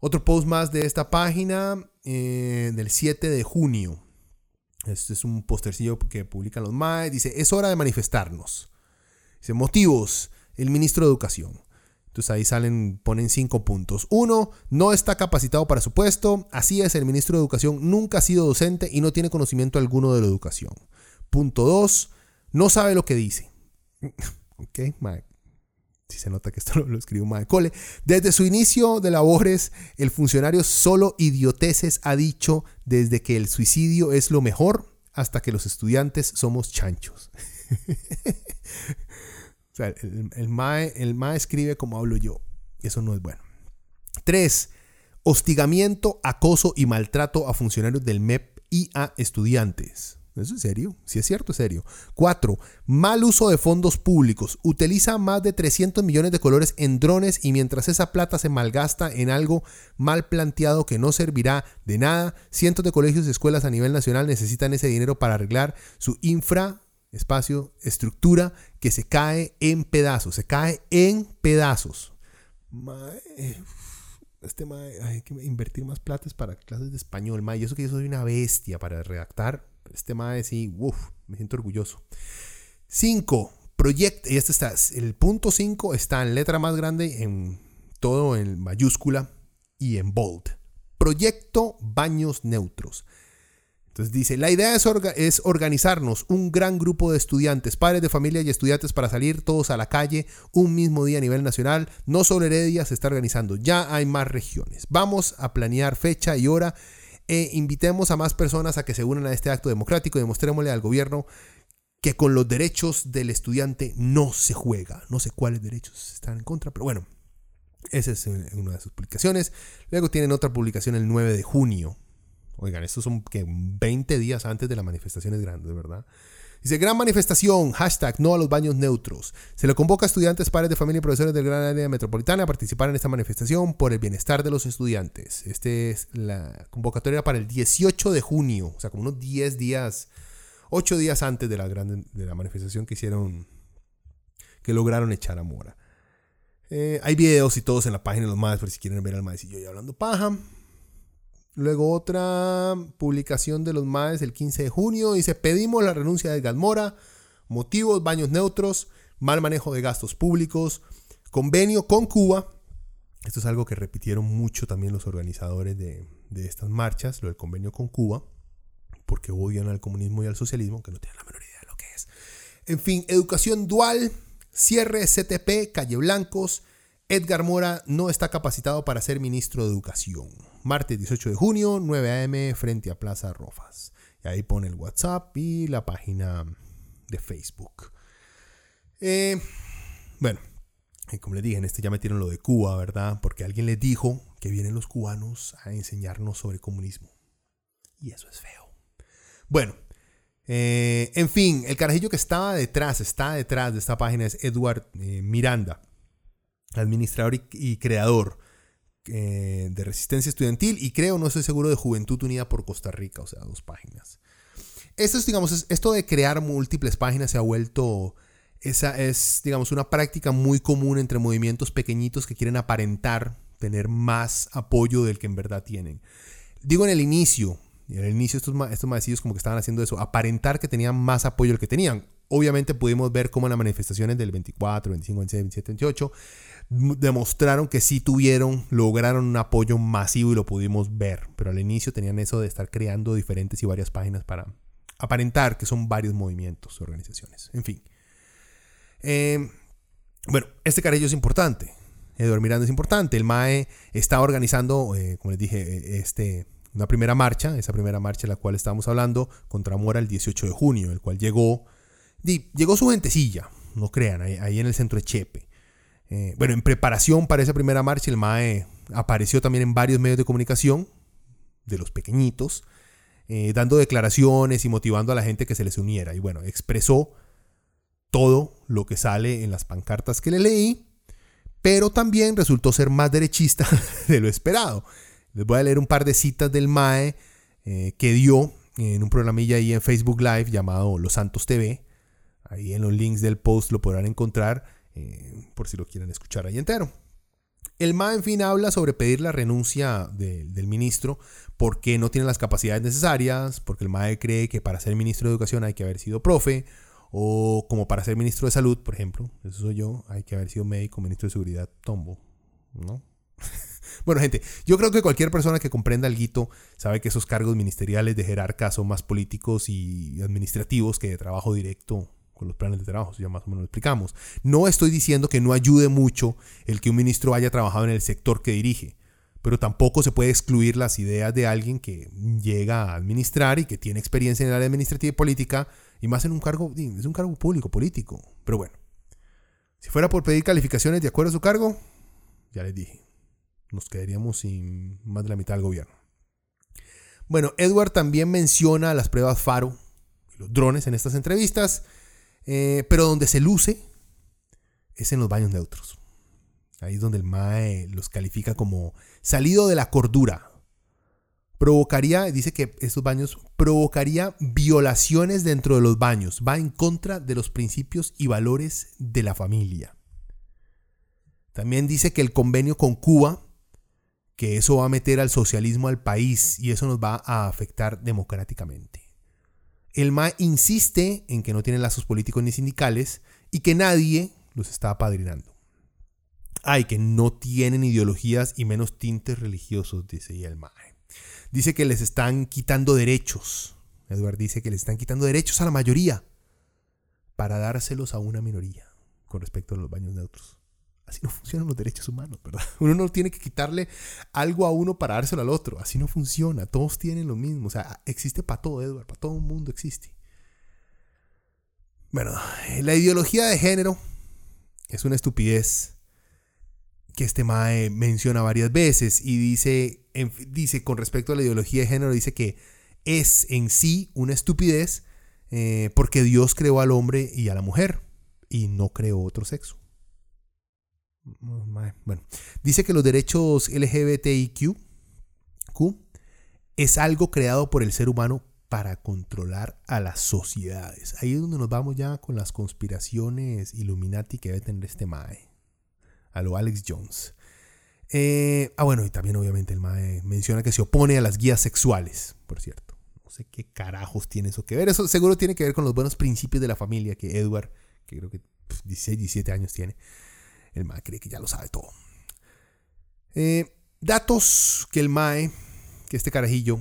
Otro post más de esta página eh, del 7 de junio. Este es un postercillo que publican los MAE. Dice, es hora de manifestarnos. Dice, motivos. El ministro de Educación. Entonces ahí salen, ponen cinco puntos. Uno, no está capacitado para su puesto. Así es, el ministro de Educación nunca ha sido docente y no tiene conocimiento alguno de la educación. Punto dos, no sabe lo que dice. ok, Si se nota que esto lo, escribió Mae Cole. Desde su inicio de labores, el funcionario solo idioteces ha dicho desde que el suicidio es lo mejor hasta que los estudiantes somos chanchos. sea, el, el MAE escribe como hablo yo. Eso no es bueno. 3. Hostigamiento, acoso y maltrato a funcionarios del MEP y a estudiantes. ¿Eso es serio? Si es cierto, es serio. 4. Mal uso de fondos públicos. Utiliza más de 300 millones de colores en drones y mientras esa plata se malgasta en algo mal planteado que no servirá de nada, cientos de colegios y escuelas a nivel nacional necesitan ese dinero para arreglar su infra espacio, estructura que se cae en pedazos, se cae en pedazos. este hay que invertir más platas para clases de español, mae. Y eso que yo soy una bestia para redactar. Este mae sí, uff, me siento orgulloso. 5. Proyecto, y este está, el punto 5 está en letra más grande, en todo en mayúscula y en bold. Proyecto Baños Neutros. Entonces dice, la idea es, es, organizarnos un gran grupo de estudiantes, padres de familia y estudiantes para salir todos a la calle un mismo día a nivel nacional. No solo Heredia se está organizando, ya hay más regiones. Vamos a planear fecha y hora e invitemos a más personas a que se unan a este acto democrático y demostrémosle al gobierno que con los derechos del estudiante no se juega. No sé cuáles derechos están en contra, pero bueno, esa es una de sus publicaciones. Luego tienen otra publicación el 9 de junio. Oigan, estos son que 20 días antes de las manifestaciones grandes, ¿verdad? Dice, gran manifestación, hashtag no a los baños neutros. Se le convoca a estudiantes, padres de familia y profesores del gran área metropolitana a participar en esta manifestación por el bienestar de los estudiantes. Este es la convocatoria para el 18 de junio, o sea, como unos 10 días, 8 días antes de la, gran, de la manifestación que hicieron, que lograron echar a Mora. Eh, hay videos y todos en la página de los más, por si quieren ver al maecillo y hablando paja. Luego otra publicación de los MAES el 15 de junio. Dice, pedimos la renuncia de Mora. Motivos, baños neutros, mal manejo de gastos públicos, convenio con Cuba. Esto es algo que repitieron mucho también los organizadores de, de estas marchas, lo del convenio con Cuba, porque odian al comunismo y al socialismo, que no tienen la menor idea de lo que es. En fin, educación dual, cierre CTP, Calle Blancos, Edgar Mora no está capacitado para ser ministro de Educación. Martes 18 de junio, 9 a.m., frente a Plaza Rofas. Y ahí pone el WhatsApp y la página de Facebook. Eh, bueno, como les dije, en este ya metieron lo de Cuba, ¿verdad? Porque alguien les dijo que vienen los cubanos a enseñarnos sobre comunismo. Y eso es feo. Bueno, eh, en fin, el carajillo que estaba detrás, está detrás de esta página es Edward eh, Miranda administrador y, creador eh, de Resistencia Estudiantil y creo, no estoy seguro, de Juventud Unida por Costa Rica, o sea, dos páginas. Esto, es, digamos, esto de crear múltiples páginas se ha vuelto, esa es, digamos, una práctica muy común entre movimientos pequeñitos que quieren aparentar tener más apoyo del que en verdad tienen. Digo en el inicio, en el inicio estos, estos maecillos como que estaban haciendo eso, aparentar que tenían más apoyo del que tenían. Obviamente pudimos ver cómo las manifestaciones del 24, 25, 26, 27, 28 demostraron que sí tuvieron, lograron un apoyo masivo y lo pudimos ver. Pero al inicio tenían eso de estar creando diferentes y varias páginas para aparentar que son varios movimientos, organizaciones. En fin. Em, bueno, este carrillo es importante. Eduardo Miranda es importante. El MAE está organizando, eh, como les dije, eh, este, una primera marcha, esa primera marcha de la cual estábamos hablando, contra Mora el 18 de junio, el cual llegó, llegó su gentecilla, no crean, ahí en el centro de Chepe. Eh, bueno, en preparación para esa primera marcha, el MAE apareció también en varios medios de comunicación, de los pequeñitos, eh, dando declaraciones y motivando a la gente que se les uniera. Y bueno, expresó todo lo que sale en las pancartas que le leí, pero también resultó ser más derechista de lo esperado. Les voy a leer un par de citas del MAE eh, que dio en un programilla ahí en Facebook Live llamado Los Santos TV. Ahí en los links del post lo podrán encontrar eh, por si lo quieren escuchar ahí entero. El MA, en fin, habla sobre pedir la renuncia del ministro porque no tiene las capacidades necesarias, porque el MAE cree que para ser ministro de Educación hay que haber sido profe, o como para ser ministro de Salud, por ejemplo, eso soy yo, hay que haber sido médico, ministro de Seguridad, tombo, ¿no? bueno, gente, yo creo que cualquier persona que comprenda el guito sabe que esos cargos ministeriales de jerarca son más políticos y administrativos que de trabajo directo con los planes de trabajo, ya más o menos lo explicamos. No estoy diciendo que no ayude mucho el que un ministro haya trabajado en el sector que dirige, pero tampoco se puede excluir las ideas de alguien que llega a administrar y que tiene experiencia en el área administrativa y política, y más en un cargo, es un cargo público, político. Pero bueno, si fuera por pedir calificaciones de acuerdo a su cargo, ya les dije, nos quedaríamos sin más de la mitad del gobierno. Bueno, Edward también menciona las pruebas FARO los drones en estas entrevistas eh, pero donde se luce es en los baños neutros. Ahí es donde el MAE los califica como salido de la cordura. Provocaría, dice que estos baños provocaría violaciones dentro de los baños. Va en contra de los principios y valores de la familia. También dice que el convenio con Cuba, que eso va a meter al socialismo al país y eso nos va a afectar democráticamente. El MA insiste en que no tienen lazos políticos ni sindicales y que nadie los está apadrinando. Ay, que no tienen ideologías y menos tintes religiosos, dice el MAE. Dice que les están quitando derechos Edward dice que le están quitando derechos a la mayoría para dárselos a una minoría con respecto a los baños neutros. Así no funcionan los derechos humanos, ¿verdad? Uno no tiene que quitarle algo a uno para dárselo al otro. Así no funciona. Todos tienen lo mismo. O sea, existe para todo, Edward. Para todo el mundo existe. Bueno, la ideología de género es una estupidez que este Mae menciona varias veces y dice, dice con respecto a la ideología de género, dice que es en sí una estupidez eh, porque Dios creó al hombre y a la mujer y no creó otro sexo. Bueno, dice que los derechos LGBTIQ es algo creado por el ser humano para controlar a las sociedades. Ahí es donde nos vamos ya con las conspiraciones Illuminati que debe tener este Mae. A lo Alex Jones. Eh, ah, bueno, y también obviamente el Mae menciona que se opone a las guías sexuales, por cierto. No sé qué carajos tiene eso que ver. Eso seguro tiene que ver con los buenos principios de la familia que Edward, que creo que 16, 17 años tiene, el MAE cree que ya lo sabe todo. Eh, datos que el MAE, que este carajillo,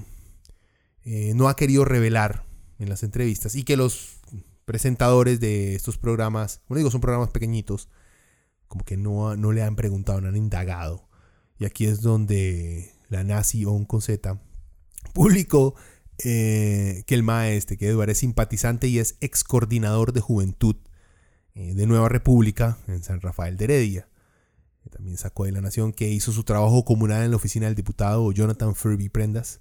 eh, no ha querido revelar en las entrevistas y que los presentadores de estos programas, bueno digo, son programas pequeñitos, como que no, no le han preguntado, no han indagado. Y aquí es donde la nazi On con Z publicó eh, que el maestro, que Eduardo es simpatizante y es ex coordinador de juventud de Nueva República en San Rafael de Heredia. También sacó de la Nación que hizo su trabajo comunal en la oficina del diputado Jonathan Furby Prendas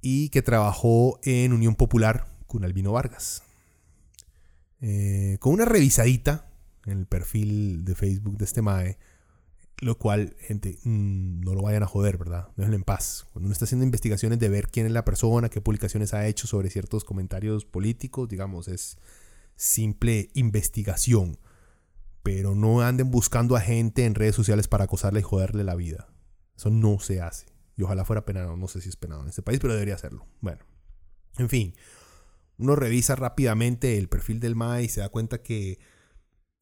y que trabajó en Unión Popular con Albino Vargas. Eh, con una revisadita en el perfil de Facebook de este MAE, lo cual, gente, mm, no lo vayan a joder, ¿verdad? Déjenlo en paz. Cuando uno está haciendo investigaciones de ver quién es la persona, qué publicaciones ha hecho sobre ciertos comentarios políticos, digamos, es simple investigación. Pero no anden buscando a gente en redes sociales para acosarle y joderle la vida. Eso no se hace. Y ojalá fuera penado. No sé si es penado en este país, pero debería hacerlo. Bueno, en fin. Uno revisa rápidamente el perfil del MAE y se da cuenta que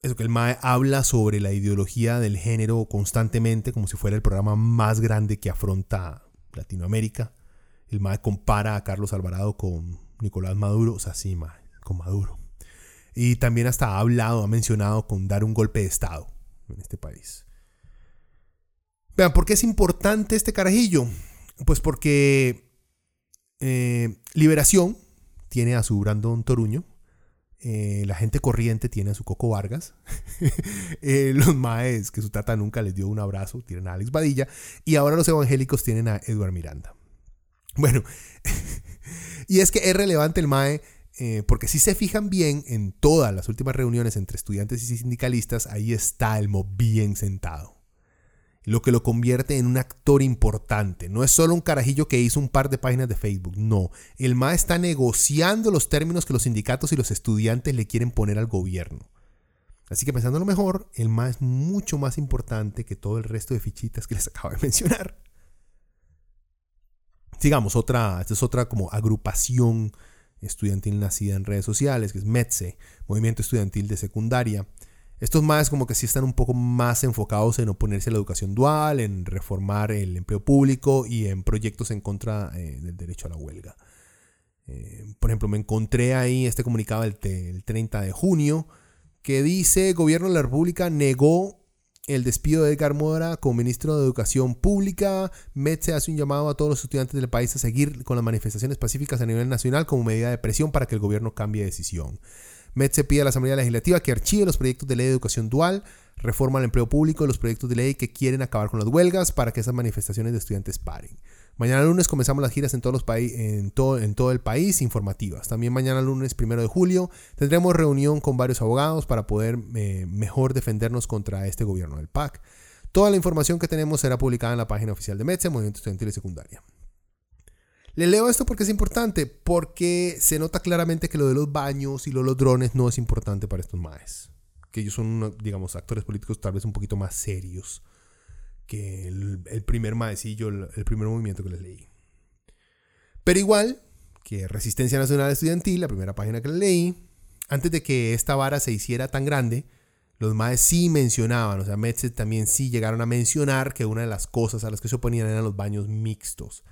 eso que el MAE habla sobre la ideología del género constantemente, como si fuera el programa más grande que afronta Latinoamérica. El MAE compara a Carlos Alvarado con Nicolás Maduro, o sea, sí, MAE, con Maduro. Y también hasta ha hablado, ha mencionado con dar un golpe de Estado en este país. Vean, ¿por qué es importante este carajillo? Pues porque eh, Liberación tiene a su Brandon Toruño. Eh, la gente corriente tiene a su Coco Vargas. Eh, los maes que su tata nunca les dio un abrazo tienen a Alex Badilla. Y ahora los evangélicos tienen a Edward Miranda. Bueno, y es que es relevante el mae eh, porque si se fijan bien en todas las últimas reuniones entre estudiantes y sindicalistas, ahí está el Mo bien sentado. Lo que lo convierte en un actor importante. No es solo un carajillo que hizo un par de páginas de Facebook. No. El MA está negociando los términos que los sindicatos y los estudiantes le quieren poner al gobierno. Así que pensando lo mejor, el MA es mucho más importante que todo el resto de fichitas que les acabo de mencionar. Sigamos, otra, esta es otra como agrupación estudiantil nacida en redes sociales, que es METSE, Movimiento Estudiantil de Secundaria. Estos más como que sí están un poco más enfocados en oponerse a la educación dual, en reformar el empleo público y en proyectos en contra eh, del derecho a la huelga. Eh, por ejemplo, me encontré ahí este comunicado el, el 30 de junio que dice, Gobierno de la República negó el despido de Edgar Mora como ministro de Educación Pública. METSE hace un llamado a todos los estudiantes del país a seguir con las manifestaciones pacíficas a nivel nacional como medida de presión para que el gobierno cambie de decisión. METSE pide a la Asamblea Legislativa que archive los proyectos de ley de educación dual, reforma el empleo público y los proyectos de ley que quieren acabar con las huelgas para que esas manifestaciones de estudiantes paren. Mañana lunes comenzamos las giras en, todo el país informativas. También mañana lunes primero de julio tendremos reunión con varios abogados para poder eh, mejor defendernos contra este gobierno del PAC. Toda la información que tenemos será publicada en la página oficial de METSE, Movimiento Estudiantil y Secundaria. Le leo esto porque es importante, porque se nota claramente que lo de los baños y lo de los drones no es importante para estos maes. Que ellos son, digamos, actores políticos tal vez un poquito más serios que el, primer maecillo, el, primer movimiento que les leí. Pero igual que Resistencia Nacional Estudiantil, la primera página que les leí, antes de que esta vara se hiciera tan grande, los maes sí mencionaban, o sea, Metzet también sí llegaron a mencionar que una de las cosas a las que se oponían eran los baños mixtos.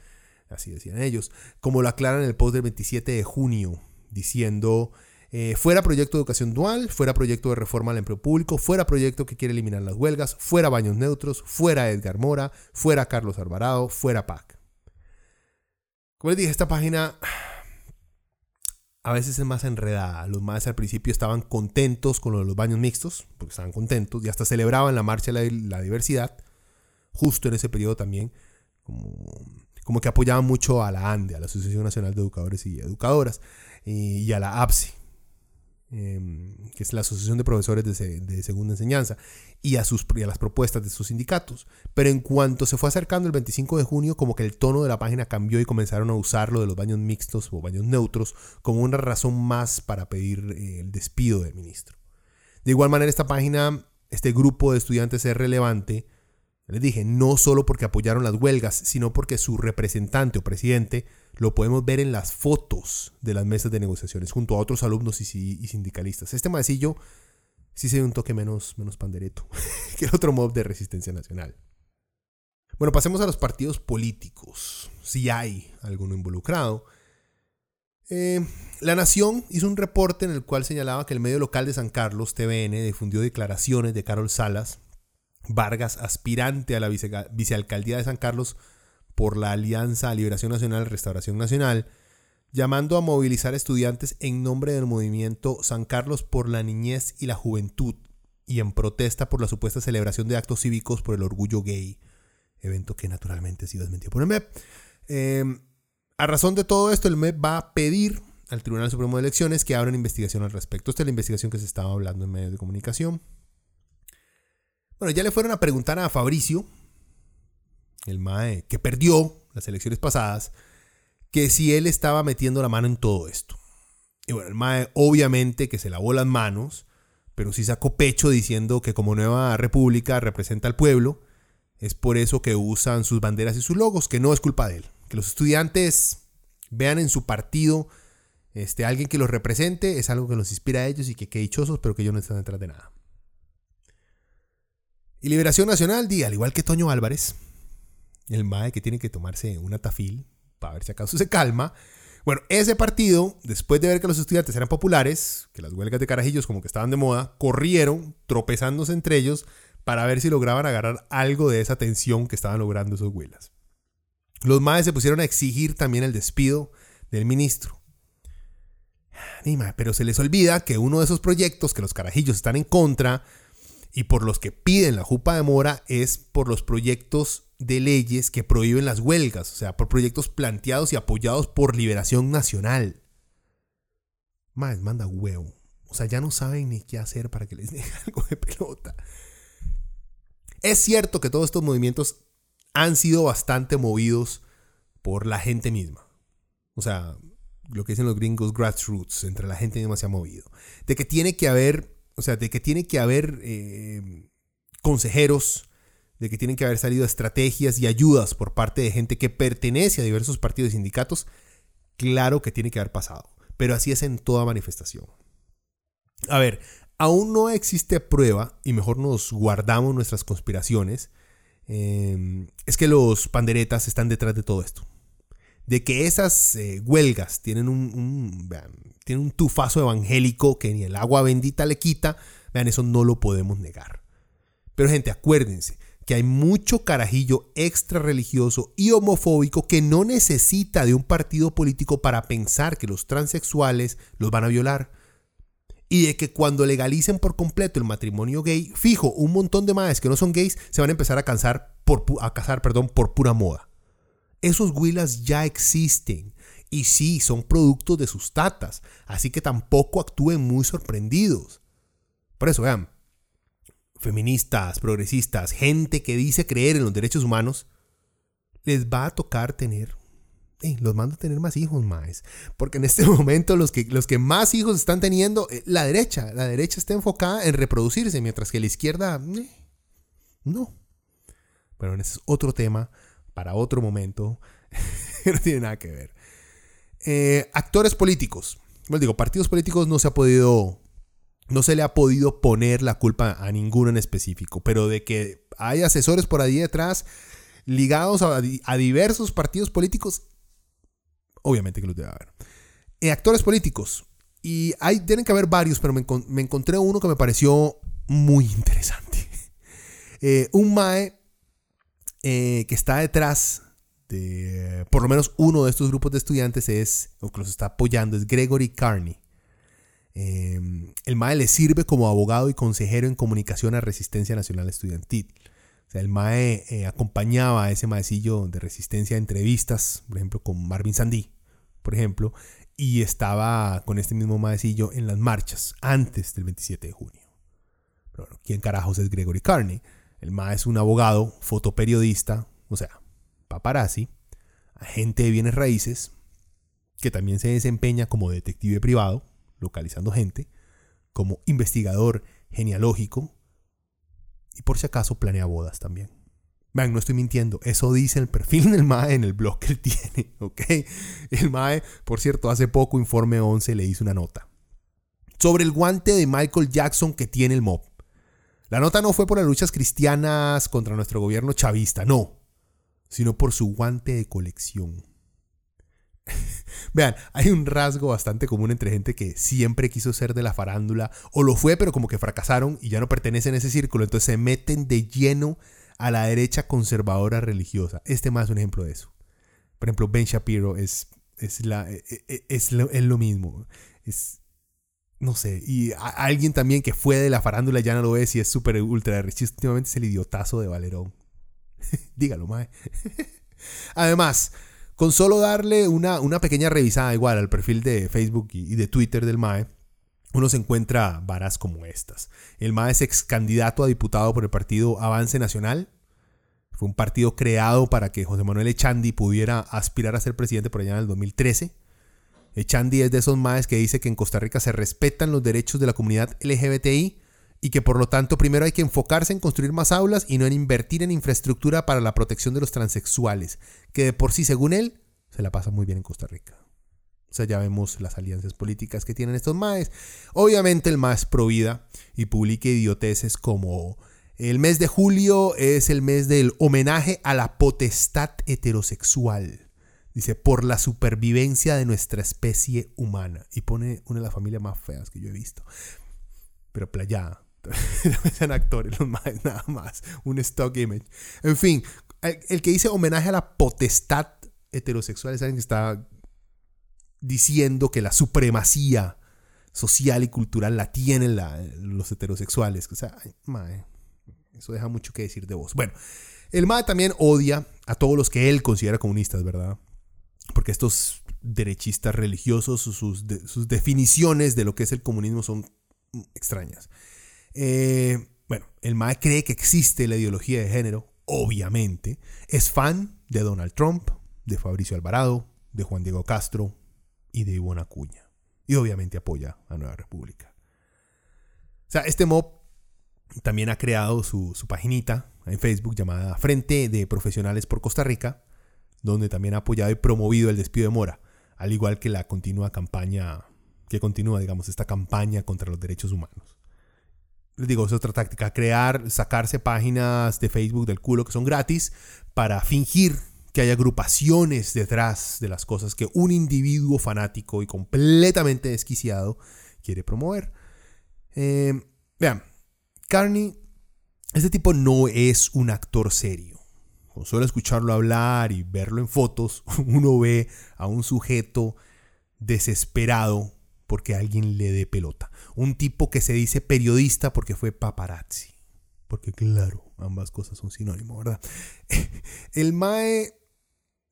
así decían ellos, como lo aclaran en el post del 27 de junio, diciendo, eh, fuera proyecto de educación dual, fuera proyecto de reforma al empleo público, fuera proyecto que quiere eliminar las huelgas, fuera baños neutros, fuera Edgar Mora, fuera Carlos Alvarado, fuera PAC. Como les dije, esta página a veces es más enredada. Los más al principio estaban contentos con lo de los baños mixtos, porque estaban contentos y hasta celebraban la marcha de la, diversidad, justo en ese periodo también, como, como, que apoyaban mucho a la ANDE, a la Asociación Nacional de Educadores y Educadoras, y a la APSI, Em, que es la Asociación de Profesores de, Segunda Enseñanza, y a, sus, a las propuestas de sus sindicatos. Pero en cuanto se fue acercando el 25 de junio, como que el tono de la página cambió y comenzaron a usar lo de los baños mixtos o baños neutros como una razón más para pedir eh, el despido del ministro. De igual manera, esta página, este grupo de estudiantes es relevante, les dije, no solo porque apoyaron las huelgas, sino porque su representante o presidente lo podemos ver en las fotos de las mesas de negociaciones junto a otros alumnos y, sindicalistas. Este maecillo sí se ve un toque menos, menos pandereto que el otro mob de resistencia nacional. Bueno, pasemos a los partidos políticos, si hay alguno involucrado. Eh, la Nación hizo un reporte en el cual señalaba que el medio local de San Carlos, TVN, difundió declaraciones de Carol Salas Vargas, aspirante a la vicealcaldía de San Carlos, por la Alianza Liberación Nacional Restauración Nacional, llamando a movilizar estudiantes en nombre del movimiento San Carlos por la niñez y la juventud y en protesta por la supuesta celebración de actos cívicos por el orgullo gay, evento que naturalmente ha sido desmentido por el MEP. Em, a razón de todo esto, el MEP va a pedir al Tribunal Supremo de Elecciones que abra una investigación al respecto. Esta es la investigación que se estaba hablando en medios de comunicación. Bueno, ya le fueron a preguntar a Fabricio, el MAE, que perdió las elecciones pasadas, que si él estaba metiendo la mano en todo esto. Y bueno, el MAE obviamente que se lavó las manos, pero sí sacó pecho diciendo que como nueva república representa al pueblo, es por eso que usan sus banderas y sus logos, que no es culpa de él. Que los estudiantes vean en su partido este, alguien que los represente, es algo que los inspira a ellos y que qué dichosos, pero que ellos no están detrás de nada. Y Liberación Nacional, di, al igual que Toño Álvarez, el MAE que tiene que tomarse una tafil para ver si acaso se calma. Bueno, ese partido, después de ver que los estudiantes eran populares, que las huelgas de carajillos como que estaban de moda, corrieron tropezándose entre ellos para ver si lograban agarrar algo de esa tensión que estaban logrando esos huelas. Los MAE se pusieron a exigir también el despido del ministro. Pero se les olvida que uno de esos proyectos que los carajillos están en contra y por los que piden la jupa de mora es por los proyectos de leyes que prohíben las huelgas, o sea, por proyectos planteados y apoyados por Liberación Nacional. Más, manda huevo. O sea, ya no saben ni qué hacer para que les den algo de pelota. Es cierto que todos estos movimientos han sido bastante movidos por la gente misma. O sea, lo que dicen los gringos grassroots, entre la gente misma se ha movido. De que tiene que haber, o sea, de que tiene que haber eh, consejeros de que tienen que haber salido estrategias y ayudas por parte de gente que pertenece a diversos partidos y sindicatos, claro que tiene que haber pasado. Pero así es en toda manifestación. A ver, aún no existe prueba, y mejor nos guardamos nuestras conspiraciones, em, es que los panderetas están detrás de todo esto. De que esas eh, huelgas tienen un, tufazo evangélico que ni el agua bendita le quita, vean, eso no lo podemos negar. Pero gente, acuérdense, que hay mucho carajillo extra religioso y homofóbico que no necesita de un partido político para pensar que los transexuales los van a violar. Y de que cuando legalicen por completo el matrimonio gay, fijo, un montón de madres que no son gays se van a empezar a, cansar por, casar por pura moda. Esos huilas ya existen. Y sí, son productos de sus tatas. Así que tampoco actúen muy sorprendidos. Por eso, vean, feministas, progresistas, gente que dice creer en los derechos humanos, les va a tocar tener, eh, los manda a tener más hijos más. Porque en este momento los que, los que más hijos están teniendo, eh, la derecha, la derecha está enfocada en reproducirse, mientras que la izquierda, eh, no. Bueno, ese es otro tema para otro momento. no tiene nada que ver. actores políticos. Bueno, digo, partidos políticos no se ha podido no se le ha podido poner la culpa a ninguno en específico, pero de que hay asesores por ahí detrás ligados a, diversos partidos políticos, Obviamente que los debe haber. Eh, actores políticos. Y hay, tienen que haber varios, pero me, encontré uno que me pareció muy interesante. Eh, un Mae eh, que está detrás de por lo menos uno de estos grupos de estudiantes es, o que los está apoyando, es Gregory Carney. el MAE le sirve como abogado y consejero en comunicación a Resistencia Nacional Estudiantil. O sea, el MAE acompañaba a ese maecillo de resistencia a entrevistas, por ejemplo, con Marvin Sandí, por ejemplo, y estaba con este mismo maecillo en las marchas antes del 27 de junio. Pero bueno, ¿quién carajos es Gregory Carney? El MA es un abogado, fotoperiodista, o sea, paparazzi, agente de bienes raíces, que también se desempeña como detective privado, localizando gente, como investigador genealógico y por si acaso planea bodas también. Vean, no estoy mintiendo. Eso dice el perfil del MAE en el blog que él tiene. ¿Ok? El MAE, por cierto, hace poco, Informe 11 le hizo una nota. Sobre el guante de Michael Jackson que tiene el MOB. La nota no fue por las luchas cristianas contra nuestro gobierno chavista, no. Sino por su guante de colección. Vean, hay un rasgo bastante común entre gente que siempre quiso ser de la farándula o lo fue pero como que fracasaron y ya no pertenecen a ese círculo, entonces se meten de lleno a la derecha conservadora religiosa. Este más es un ejemplo de eso. Por ejemplo, Ben Shapiro es, es, la, e, e, e, es, lo, lo, mismo. Es, no sé, y alguien también que fue de la farándula ya no lo es y es súper ultra rechista. Últimamente es el idiotazo de Valerón. Dígalo, mae. Además, con solo darle una, una, pequeña revisada igual al perfil de Facebook y, de Twitter del MAE, uno se encuentra varas como estas. El MAE es ex candidato a diputado por el partido Avance Nacional. Fue un partido creado para que José Manuel Echandi pudiera aspirar a ser presidente por allá en el 2013. Echandi es de esos MAES que dice que en Costa Rica se respetan los derechos de la comunidad LGBTI y que por lo tanto primero hay que enfocarse en construir más aulas y no en invertir en infraestructura para la protección de los transexuales, que de por sí, según él, se la pasa muy bien en Costa Rica. O sea, ya vemos las alianzas políticas que tienen estos maes. Obviamente el más pro vida y publique idioteces como el mes de julio es el mes del homenaje a la potestad heterosexual. Dice, por la supervivencia de nuestra especie humana. Y pone una de las familias más feas que yo he visto. Pero playada. Sean actores los maes, nada más. Un stock image. En fin, el, que dice homenaje a la potestad heterosexual es alguien que está diciendo que la supremacía social y cultural la tienen los heterosexuales. O sea, eso deja mucho que decir de vos. Bueno, el MAE también odia a todos los que él considera comunistas, ¿verdad? Porque estos derechistas religiosos, sus, sus definiciones de lo que es el comunismo son extrañas. Eh, bueno, el MAE cree que existe la ideología de género, obviamente. Es fan de Donald Trump, de Fabricio Alvarado, de Juan Diego Castro, y de Ivona Acuña. Y obviamente apoya a Nueva República. O sea, este mob también ha creado su, su paginita en Facebook llamada Frente de Profesionales por Costa Rica, donde también ha apoyado y promovido el despido de Mora, al igual que la continua campaña, que continúa, digamos, esta campaña contra los derechos humanos. Les digo, es otra táctica, crear, sacarse páginas de Facebook del culo que son gratis para fingir que hay agrupaciones detrás de las cosas que un individuo fanático y completamente desquiciado quiere promover. Eh, vean, Carney, este tipo no es un actor serio. Con solo escucharlo hablar y verlo en fotos, uno ve a un sujeto desesperado porque alguien le dé pelota. Un tipo que se dice periodista porque fue paparazzi. Porque claro, ambas cosas son sinónimos, ¿verdad? El Mae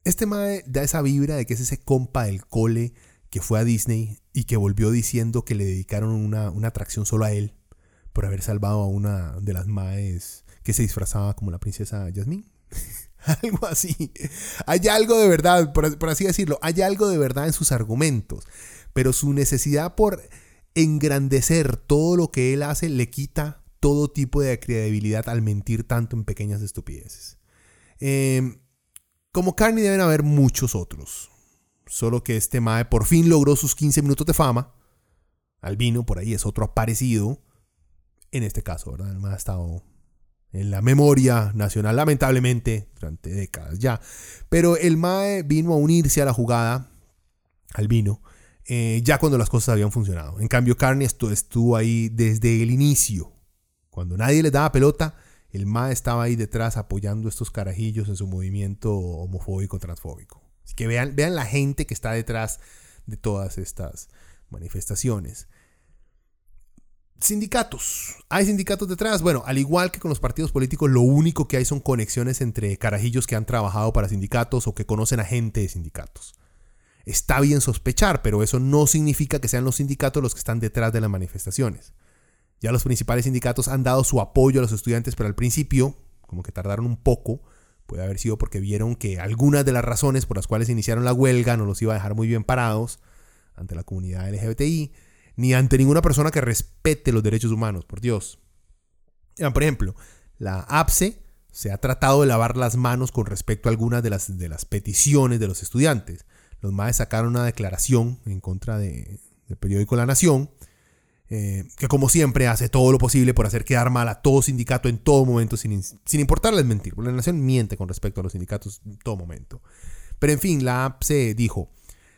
este mae da esa vibra de que es ese compa del cole que fue a Disney y que volvió diciendo que le dedicaron una, atracción solo a él por haber salvado a una de las maes que se disfrazaba como la princesa Jasmine. algo así. Hay algo de verdad, por, así decirlo, hay algo de verdad en sus argumentos, pero su necesidad por engrandecer todo lo que él hace le quita todo tipo de credibilidad al mentir tanto en pequeñas estupideces. Eh, como Carney deben haber muchos otros. Solo que este Mae por fin logró sus 15 minutos de fama. Albino por ahí es otro aparecido. En este caso, ¿verdad? El Mae ha estado en la memoria nacional, lamentablemente, durante décadas ya. Pero el Mae vino a unirse a la jugada al vino, eh, ya cuando las cosas habían funcionado. En cambio, Carney estuvo ahí desde el inicio. Cuando nadie le daba pelota, el MA estaba ahí detrás apoyando estos carajillos en su movimiento homofóbico, transfóbico. Que vean, vean la gente que está detrás de todas estas manifestaciones. Sindicatos. ¿Hay sindicatos detrás? Bueno, al igual que con los partidos políticos, lo único que hay son conexiones entre carajillos que han trabajado para sindicatos o que conocen a gente de sindicatos. Está bien sospechar, pero eso no significa que sean los sindicatos los que están detrás de las manifestaciones. Ya los principales sindicatos han dado su apoyo a los estudiantes, pero al principio, como que tardaron un poco, puede haber sido porque vieron que algunas de las razones por las cuales iniciaron la huelga no los iba a dejar muy bien parados ante la comunidad LGBTI, ni ante ninguna persona que respete los derechos humanos, por Dios. Por ejemplo, la APSE se ha tratado de lavar las manos con respecto a algunas de las, de las peticiones de los estudiantes. Los MAES sacaron una declaración en contra de, del periódico La Nación, eh, que como siempre hace todo lo posible por hacer quedar mal a todo sindicato en todo momento, sin, sin importarles mentir. La Nación miente con respecto a los sindicatos en todo momento. Pero en fin, la APSE dijo,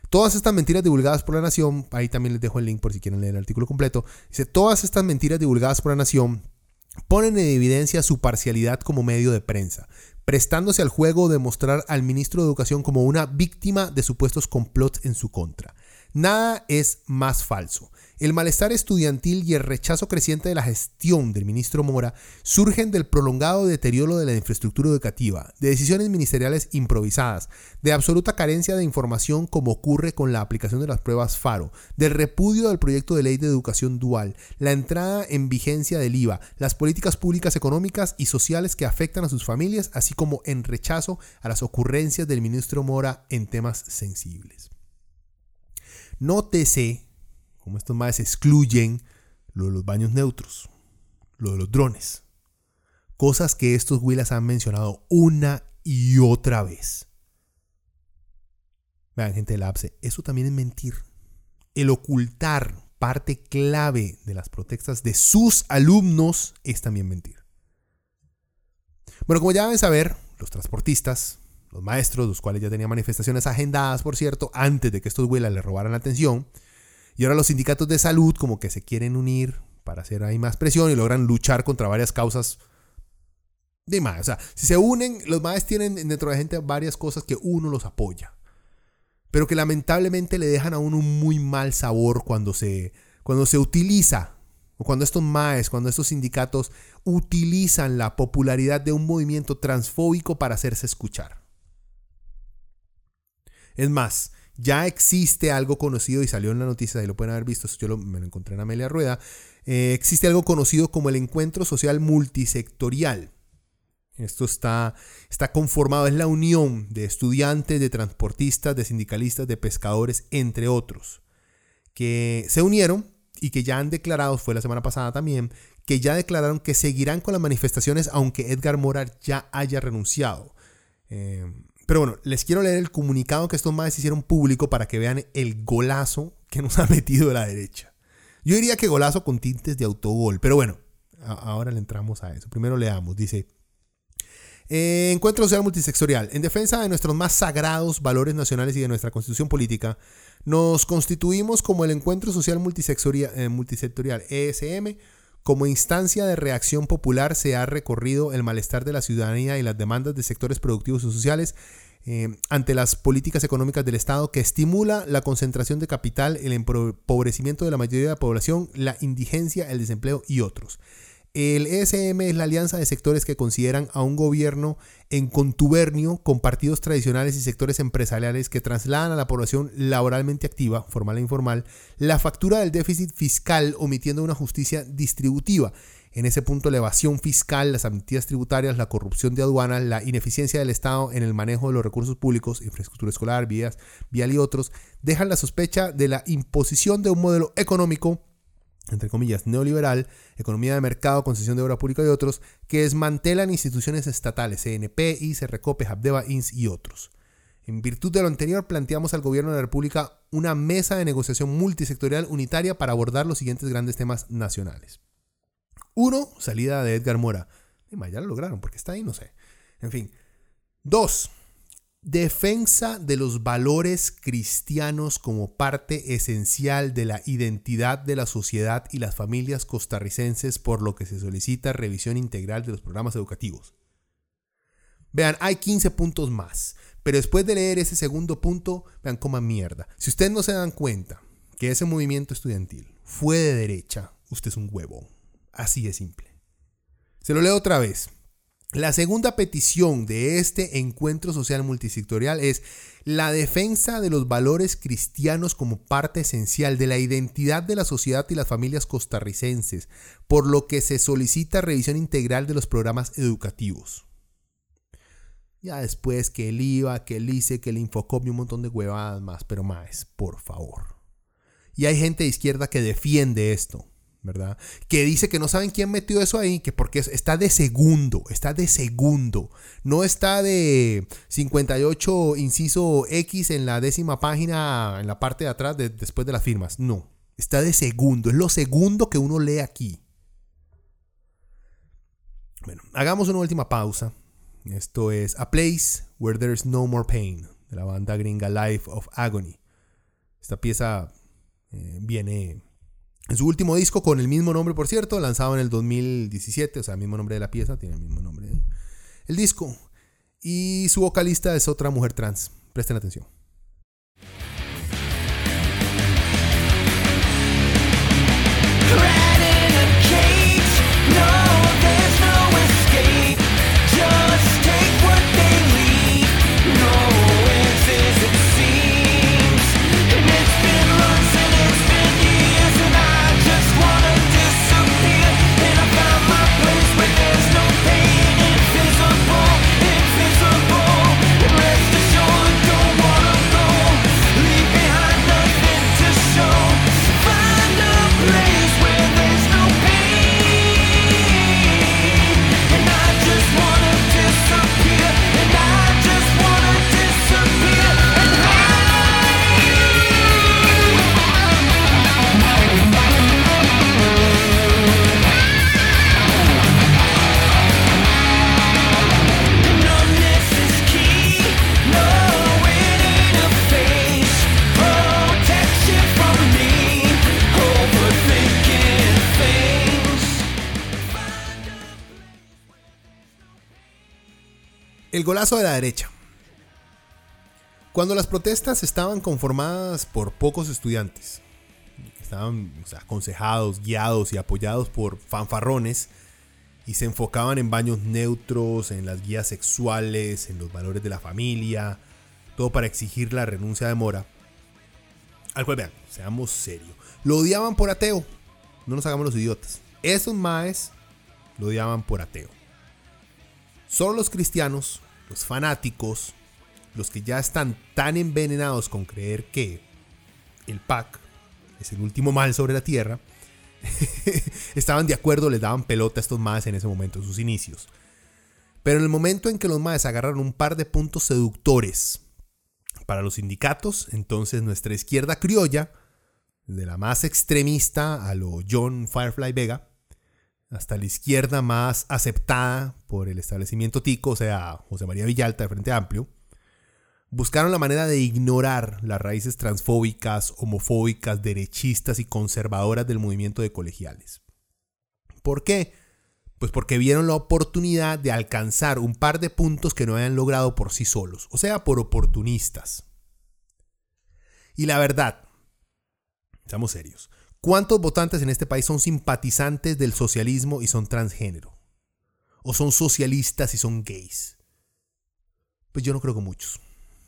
Todas estas mentiras divulgadas por la Nación, ahí también les dejo el link por si quieren leer el artículo completo, dice, todas estas mentiras divulgadas por la Nación ponen en evidencia su parcialidad como medio de prensa, prestándose al juego de mostrar al ministro de Educación como una víctima de supuestos complots en su contra. Nada es más falso. El malestar estudiantil y el rechazo creciente de la gestión del ministro Mora surgen del prolongado deterioro de la infraestructura educativa, de decisiones ministeriales improvisadas, de absoluta carencia de información como ocurre con la aplicación de las pruebas FARO, del repudio del proyecto de ley de educación dual, la entrada en vigencia del IVA, las políticas públicas económicas y sociales que afectan a sus familias, así como en rechazo a las ocurrencias del ministro Mora en temas sensibles. Nótese como estos más excluyen lo de los baños neutros, lo de los drones. Cosas que estos Willas han mencionado una y otra vez. Vean, gente del APSE, eso también es mentir. El ocultar parte clave de las protestas de sus alumnos es también mentir. Bueno, como ya deben saber, los transportistas, los maestros, los cuales ya tenían manifestaciones agendadas, por cierto, antes de que estos Willas le robaran la atención, y ahora los sindicatos de salud como que se quieren unir para hacer ahí más presión y logran luchar contra varias causas de más. O sea, si se unen, los más tienen dentro de la gente varias cosas que uno los apoya. Pero que lamentablemente le dejan a uno un muy mal sabor cuando se, cuando se utiliza, o cuando estos maes, cuando estos sindicatos utilizan la popularidad de un movimiento transfóbico para hacerse escuchar. Es más, ya existe algo conocido y salió en la noticia, ahí lo pueden haber visto, yo me lo encontré en Amelia Rueda, eh, existe algo conocido como el encuentro social multisectorial. Esto está, está conformado, es la unión de estudiantes, de transportistas, de sindicalistas, de pescadores, entre otros, que se unieron y que ya han declarado, fue la semana pasada también, que ya declararon que seguirán con las manifestaciones aunque Edgar Morar ya haya renunciado. Eh, pero bueno, les quiero leer el comunicado que estos más hicieron público para que vean el golazo que nos ha metido la derecha. Yo diría que golazo con tintes de autogol, pero bueno, ahora le entramos a eso. Primero leamos, dice, eh, encuentro social multisectorial. En defensa de nuestros más sagrados valores nacionales y de nuestra constitución política, nos constituimos como el Encuentro Social eh, multisectorial ESM como instancia de reacción popular se ha recorrido el malestar de la ciudadanía y las demandas de sectores productivos y sociales eh, ante las políticas económicas del Estado que estimula la concentración de capital, el empobrecimiento de la mayoría de la población, la indigencia, el desempleo y otros. El ESM es la alianza de sectores que consideran a un gobierno en contubernio con partidos tradicionales y sectores empresariales que trasladan a la población laboralmente activa, formal e informal, la factura del déficit fiscal omitiendo una justicia distributiva. En ese punto, la evasión fiscal, las amnistías tributarias, la corrupción de aduanas, la ineficiencia del Estado en el manejo de los recursos públicos, infraestructura escolar, vías, vial y otros, dejan la sospecha de la imposición de un modelo económico entre comillas, neoliberal, economía de mercado, concesión de obra pública y otros, que desmantelan instituciones estatales, CNP, ICE, Recope, Habdeba, INS y otros. En virtud de lo anterior, planteamos al gobierno de la República una mesa de negociación multisectorial unitaria para abordar los siguientes grandes temas nacionales. Uno, salida de Edgar Mora. ya lo lograron, porque está ahí, no sé. En fin. Dos, Defensa de los valores cristianos como parte esencial de la identidad de la sociedad y las familias costarricenses, por lo que se solicita revisión integral de los programas educativos. Vean, hay 15 puntos más, pero después de leer ese segundo punto, vean cómo mierda. Si ustedes no se dan cuenta que ese movimiento estudiantil fue de derecha, usted es un huevo. Así de simple. Se lo leo otra vez. La segunda petición de este encuentro social multisectorial es la defensa de los valores cristianos como parte esencial de la identidad de la sociedad y las familias costarricenses, por lo que se solicita revisión integral de los programas educativos. Ya después que el IVA, que el ICE, que el Infocom y un montón de huevadas más, pero más, por favor. Y hay gente de izquierda que defiende esto. ¿Verdad? Que dice que no saben quién metió eso ahí, que porque está de segundo, está de segundo, no está de 58 inciso X en la décima página, en la parte de atrás, después de las firmas, no, está de segundo, es lo segundo que uno lee aquí. Bueno, hagamos una última pausa. Esto es A Place Where There's No More Pain, de la banda gringa Life of Agony. Esta pieza eh, viene en su último disco, con el mismo nombre, por cierto, lanzado en el 2017, o sea, el mismo nombre de la pieza, tiene el mismo nombre. El disco. Y su vocalista es otra mujer trans. Presten atención. El golazo de la derecha. Cuando las protestas estaban conformadas por pocos estudiantes, estaban aconsejados, guiados y apoyados por fanfarrones, y se enfocaban en baños neutros, en las guías sexuales, en los valores de la familia, todo para exigir la renuncia de Mora. Al cual vean, seamos serios. Lo odiaban por ateo. No nos hagamos los idiotas. Esos maes lo odiaban por ateo. Solo los cristianos los fanáticos, los que ya están tan envenenados con creer que el PAC es el último mal sobre la tierra, estaban de acuerdo, les daban pelota a estos maes en ese momento, en sus inicios. Pero en el momento en que los maes agarraron un par de puntos seductores para los sindicatos, entonces nuestra izquierda criolla, de la más extremista a lo John Firefly Vega, hasta la izquierda más aceptada por el establecimiento tico, o sea, José María Villalta de Frente Amplio, buscaron la manera de ignorar las raíces transfóbicas, homofóbicas, derechistas y conservadoras del movimiento de colegiales. ¿Por qué? Pues porque vieron la oportunidad de alcanzar un par de puntos que no habían logrado por sí solos, o sea, por oportunistas. Y la verdad, seamos serios, ¿Cuántos votantes en este país son simpatizantes del socialismo y son transgénero? ¿O son socialistas y son gays? Pues yo no creo que muchos.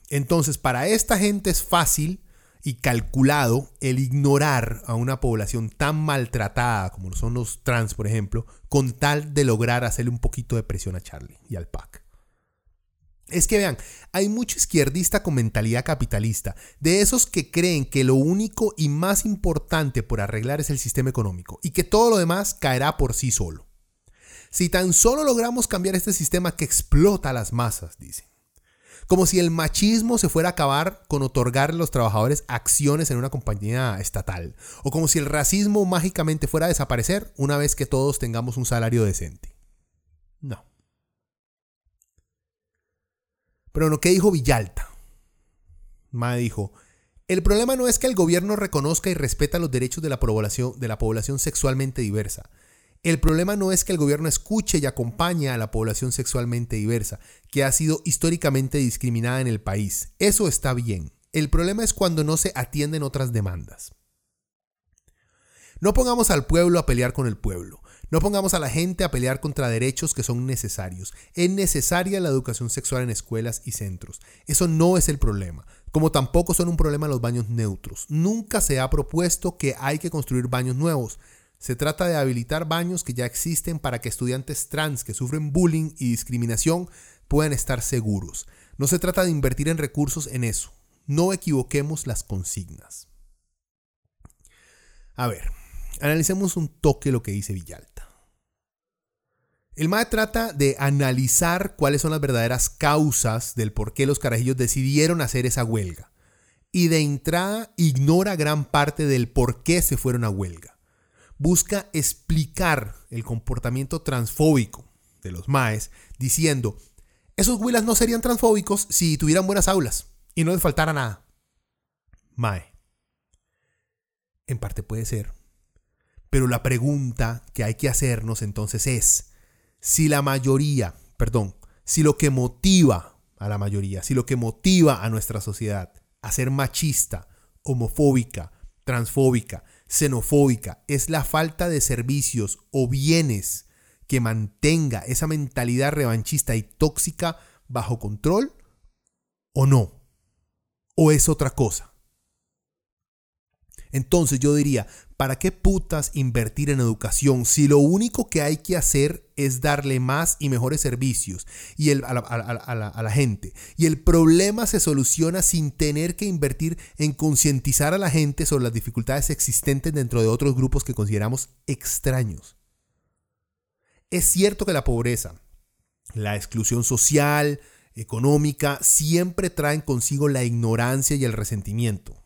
Entonces, para esta gente es fácil y calculado el ignorar a una población tan maltratada como son los trans, por ejemplo, con tal de lograr hacerle un poquito de presión a Charlie y al PAC. Es que vean, hay mucho izquierdista con mentalidad capitalista, de esos que creen que lo único y más importante por arreglar es el sistema económico y que todo lo demás caerá por sí solo. Si tan solo logramos cambiar este sistema que explota a las masas, dicen. Como si el machismo se fuera a acabar con otorgar a los trabajadores acciones en una compañía estatal. O como si el racismo mágicamente fuera a desaparecer una vez que todos tengamos un salario decente. No. Pero bueno, ¿qué dijo Villalta? Mae dijo, el problema no es que el gobierno reconozca y respeta los derechos de la población, de la población sexualmente diversa. El problema no es que el gobierno escuche y acompañe a la población sexualmente diversa, que ha sido históricamente discriminada en el país. Eso está bien. El problema es cuando no se atienden otras demandas. No pongamos al pueblo a pelear con el pueblo. No pongamos a la gente a pelear contra derechos que son necesarios. Es necesaria la educación sexual en escuelas y centros. Eso no es el problema. Como tampoco son un problema los baños neutros. Nunca se ha propuesto que hay que construir baños nuevos. Se trata de habilitar baños que ya existen para que estudiantes trans que sufren bullying y discriminación puedan estar seguros. No se trata de invertir en recursos en eso. No equivoquemos las consignas. A ver, analicemos un toque lo que dice Villalta. El MAE trata de analizar cuáles son las verdaderas causas del por qué los carajillos decidieron hacer esa huelga. Y de entrada ignora gran parte del por qué se fueron a huelga. Busca explicar el comportamiento transfóbico de los MAES diciendo, esos huilas no serían transfóbicos si tuvieran buenas aulas y no les faltara nada. Mae. En parte puede ser. Pero la pregunta que hay que hacernos entonces es, si la mayoría, perdón, si lo que motiva a la mayoría, si lo que motiva a nuestra sociedad a ser machista, homofóbica, transfóbica, xenofóbica, es la falta de servicios o bienes que mantenga esa mentalidad revanchista y tóxica bajo control o no o es otra cosa? Entonces yo diría, ¿para qué putas invertir en educación si lo único que hay que hacer es darle más y mejores servicios y a, la, a, la, gente? Y el problema se soluciona sin tener que invertir en concientizar a la gente sobre las dificultades existentes dentro de otros grupos que consideramos extraños. Es cierto que la pobreza, la exclusión social, económica siempre traen consigo la ignorancia y el resentimiento,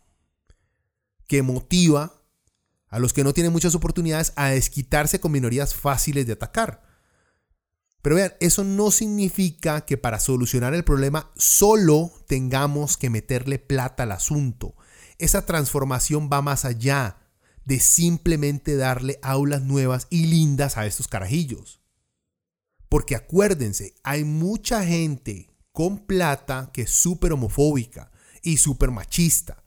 que motiva a los que no tienen muchas oportunidades a desquitarse con minorías fáciles de atacar. Pero vean, eso no significa que para solucionar el problema solo tengamos que meterle plata al asunto. Esa transformación va más allá de simplemente darle aulas nuevas y lindas a estos carajillos. Porque acuérdense, hay mucha gente con plata que es súper homofóbica y súper machista.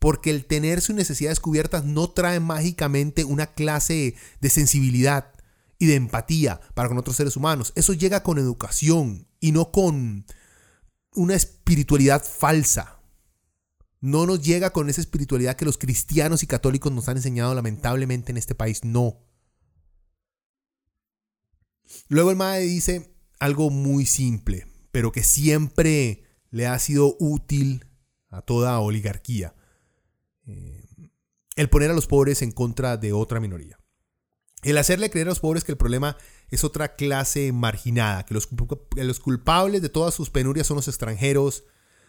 Porque el tener sus necesidades cubiertas no trae mágicamente una clase de sensibilidad y de empatía para con otros seres humanos. Eso llega con educación y no con una espiritualidad falsa. No nos llega con esa espiritualidad que los cristianos y católicos nos han enseñado lamentablemente en este país. No. Luego el Mae dice algo muy simple pero que siempre le ha sido útil a toda oligarquía. Eh, el poner a los pobres en contra de otra minoría. El hacerle creer a los pobres que el problema es otra clase marginada, que los, los culpables de todas sus penurias son los extranjeros,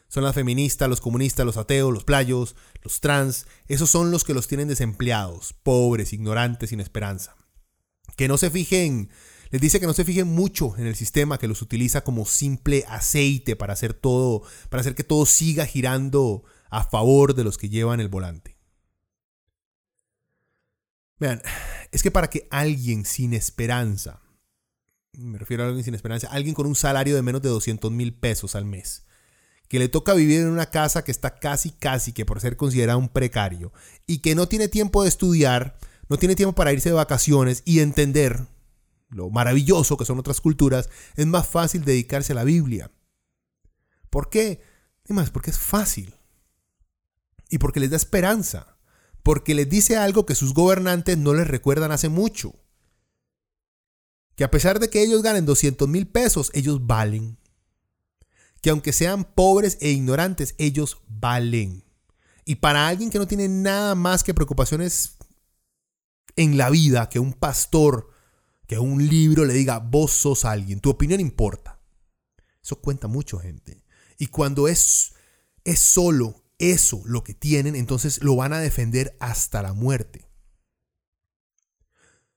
son las feministas, los comunistas, los ateos, los playos, los trans. Esos son los que los tienen desempleados, pobres, ignorantes, sin esperanza. Que no se fijen les dice que no se fijen mucho en el sistema que los utiliza como simple aceite para hacer todo, para hacer que todo siga girando a favor de los que llevan el volante. Vean, es que para que alguien sin esperanza, me refiero a alguien sin esperanza, alguien con un salario de menos de 200 mil pesos al mes, que le toca vivir en una casa que está casi, casi que por ser considerada un precario, y que no tiene tiempo de estudiar, no tiene tiempo para irse de vacaciones y entender lo maravilloso que son otras culturas, es más fácil dedicarse a la Biblia. ¿Por qué? Además, porque es fácil. Y porque les da esperanza. Porque les dice algo que sus gobernantes no les recuerdan hace mucho. Que a pesar de que ellos ganen 200 mil pesos, ellos valen. Que aunque sean pobres e ignorantes, ellos valen. Y para alguien que no tiene nada más que preocupaciones en la vida que un pastor que un libro le diga, vos sos alguien, tu opinión importa. Eso cuenta mucho, gente. Y cuando es, es solo eso lo que tienen, entonces lo van a defender hasta la muerte.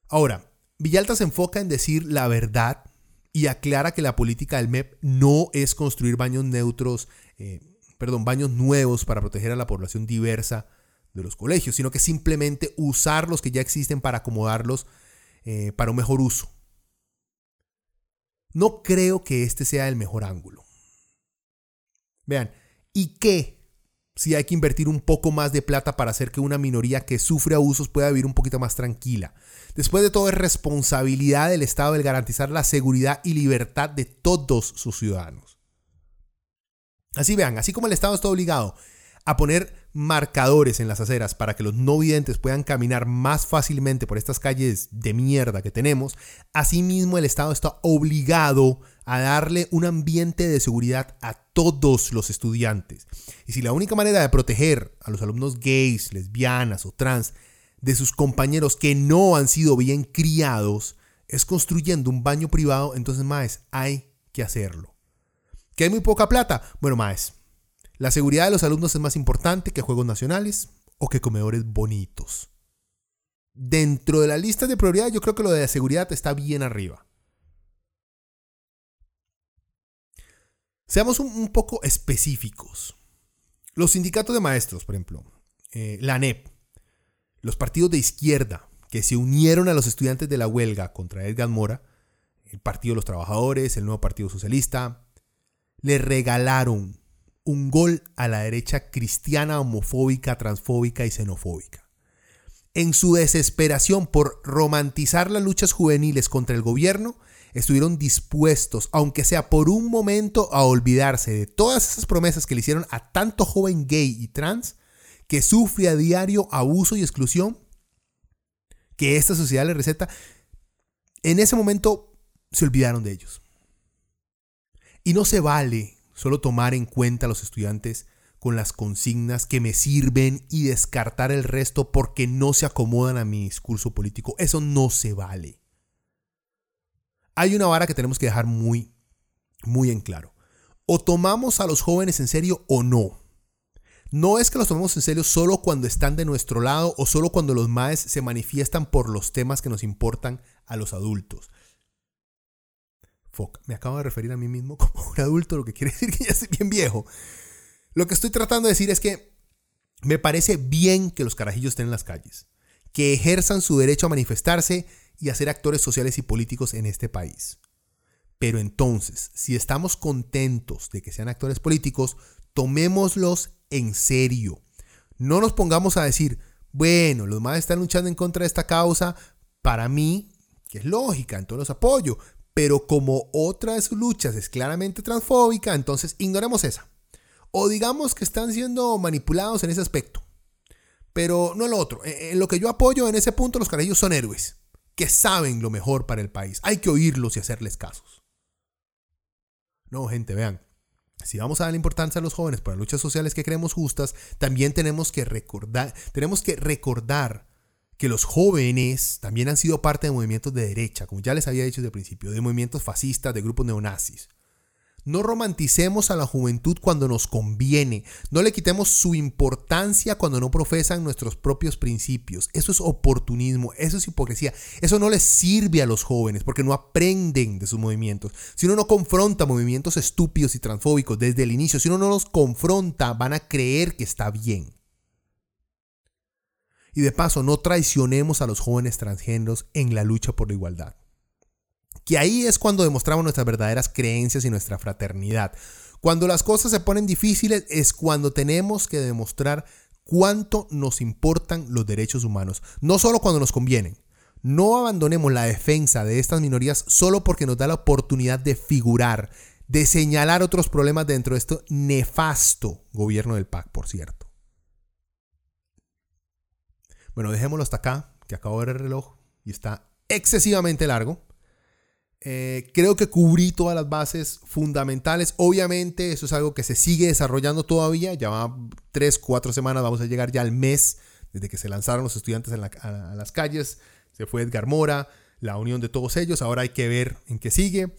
Ahora, Villalta se enfoca en decir la verdad y aclara que la política del MEP no es construir baños neutros, eh, perdón, baños nuevos para proteger a la población diversa de los colegios, sino que simplemente usar los que ya existen para acomodarlos eh, para un mejor uso. No creo que este sea el mejor ángulo. Vean, ¿y qué si hay que invertir un poco más de plata para hacer que una minoría que sufre abusos pueda vivir un poquito más tranquila? Después de todo es responsabilidad del Estado el garantizar la seguridad y libertad de todos sus ciudadanos. Así vean, así como el Estado está obligado a poner marcadores en las aceras para que los no videntes puedan caminar más fácilmente por estas calles de mierda que tenemos, asimismo el Estado está obligado a darle un ambiente de seguridad a todos los estudiantes. Y si la única manera de proteger a los alumnos gays, lesbianas o trans de sus compañeros que no han sido bien criados es construyendo un baño privado, entonces, más hay que hacerlo. ¿Que hay muy poca plata? Bueno, más la seguridad de los alumnos es más importante que juegos nacionales o que comedores bonitos. Dentro de la lista de prioridades, yo creo que lo de la seguridad está bien arriba. Seamos un, poco específicos. Los sindicatos de maestros, por ejemplo, eh, la ANEP, los partidos de izquierda que se unieron a los estudiantes de la huelga contra Edgar Mora, el Partido de los Trabajadores, el nuevo Partido Socialista, le regalaron un gol a la derecha cristiana, homofóbica, transfóbica y xenofóbica. En su desesperación por romantizar las luchas juveniles contra el gobierno, estuvieron dispuestos, aunque sea por un momento, a olvidarse de todas esas promesas que le hicieron a tanto joven gay y trans que sufre a diario abuso y exclusión que esta sociedad le receta. En ese momento se olvidaron de ellos. Y no se vale solo tomar en cuenta a los estudiantes con las consignas que me sirven y descartar el resto porque no se acomodan a mi discurso político. Eso no se vale. Hay una vara que tenemos que dejar muy, muy en claro. O tomamos a los jóvenes en serio o no. No es que los tomemos en serio solo cuando están de nuestro lado o solo cuando los maes se manifiestan por los temas que nos importan a los adultos me acabo de referir a mí mismo como un adulto, lo que quiere decir que ya soy bien viejo. Lo que estoy tratando de decir es que me parece bien que los carajillos estén en las calles, que ejerzan su derecho a manifestarse y a ser actores sociales y políticos en este país. Pero entonces, si estamos contentos de que sean actores políticos, tomémoslos en serio. No nos pongamos a decir, bueno, los más están luchando en contra de esta causa, para mí, que es lógica, entonces los apoyo, pero como otra de sus luchas es claramente transfóbica, entonces ignoremos esa. O digamos que están siendo manipulados en ese aspecto. Pero no en lo otro. En lo que yo apoyo en ese punto, los carajillos son héroes, que saben lo mejor para el país. Hay que oírlos y hacerles casos. No, gente, vean. Si vamos a dar importancia a los jóvenes para luchas sociales que creemos justas, también tenemos que recordar, tenemos que recordar que los jóvenes también han sido parte de movimientos de derecha, como ya les había dicho desde el principio, de movimientos fascistas, de grupos neonazis. No romanticemos a la juventud cuando nos conviene. No le quitemos su importancia cuando no profesan nuestros propios principios. Eso es oportunismo, eso es hipocresía. Eso no les sirve a los jóvenes porque no aprenden de sus movimientos. Si uno no confronta movimientos estúpidos y transfóbicos desde el inicio, si uno no los confronta, van a creer que está bien. Y de paso, no traicionemos a los jóvenes transgéneros en la lucha por la igualdad. Que ahí es cuando demostramos nuestras verdaderas creencias y nuestra fraternidad. Cuando las cosas se ponen difíciles es cuando tenemos que demostrar cuánto nos importan los derechos humanos. No solo cuando nos convienen. No abandonemos la defensa de estas minorías solo porque nos da la oportunidad de figurar, de señalar otros problemas dentro de este nefasto gobierno del PAC, por cierto. Bueno, dejémoslo hasta acá, que acabo de ver el reloj y está excesivamente largo. Eh, creo que cubrí todas las bases fundamentales. Obviamente, eso es algo que se sigue desarrollando todavía. Ya va tres, cuatro semanas, vamos a llegar ya al mes desde que se lanzaron los estudiantes a, las calles. Se fue Edgar Mora, la unión de todos ellos. Ahora hay que ver en qué sigue.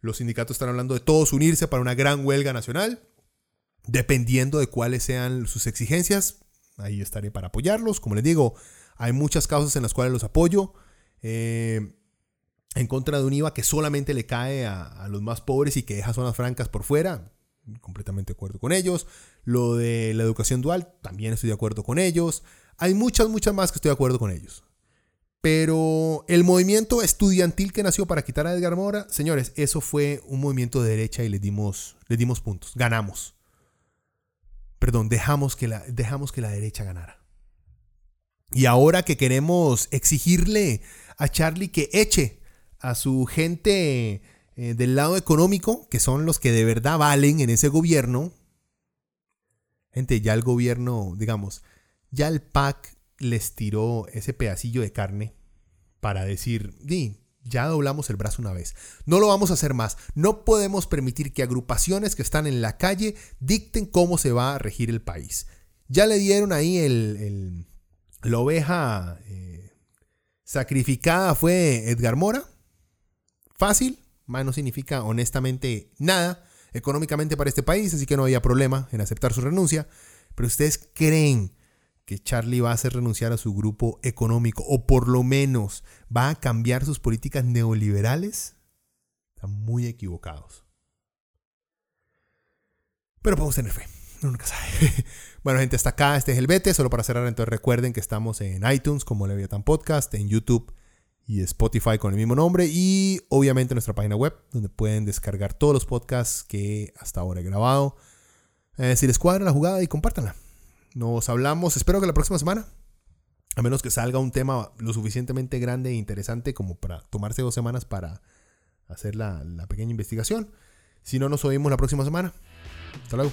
Los sindicatos están hablando de todos unirse para una gran huelga nacional, dependiendo de cuáles sean sus exigencias ahí estaré para apoyarlos. Como les digo, hay muchas causas en las cuales los apoyo. Eh, en contra de un IVA que solamente le cae a, los más pobres y que deja zonas francas por fuera. Completamente de acuerdo con ellos. Lo de la educación dual, también estoy de acuerdo con ellos. Hay muchas, muchas más que estoy de acuerdo con ellos. Pero el movimiento estudiantil que nació para quitar a Edgar Mora, señores, eso fue un movimiento de derecha y les dimos, les dimos puntos. Ganamos. Perdón, dejamos que, la, dejamos que la derecha ganara. Y ahora que queremos exigirle a Charlie que eche a su gente eh, del lado económico, que son los que de verdad valen en ese gobierno, gente, ya el gobierno, digamos, ya el PAC les tiró ese pedacillo de carne para decir, ya doblamos el brazo una vez. No lo vamos a hacer más. No podemos permitir que agrupaciones que están en la calle dicten cómo se va a regir el país. Ya le dieron ahí el, la oveja eh, sacrificada fue Edgar Mora. Fácil, no significa honestamente nada económicamente para este país, así que no había problema en aceptar su renuncia. Pero ustedes creen que Charlie va a hacer renunciar a su grupo económico o por lo menos va a cambiar sus políticas neoliberales, están muy equivocados. Pero podemos tener fe, uno nunca sabe. bueno, gente, hasta acá, este es el Bete. Solo para cerrar, entonces recuerden que estamos en iTunes como Leviathan Podcast, en YouTube y Spotify con el mismo nombre y obviamente nuestra página web donde pueden descargar todos los podcasts que hasta ahora he grabado. Eh, si les cuadra la jugada y compártanla. Nos hablamos, espero que la próxima semana. A menos que salga un tema lo suficientemente grande e interesante como para tomarse dos semanas para hacer la, pequeña investigación. Si no, nos oímos la próxima semana. Hasta luego.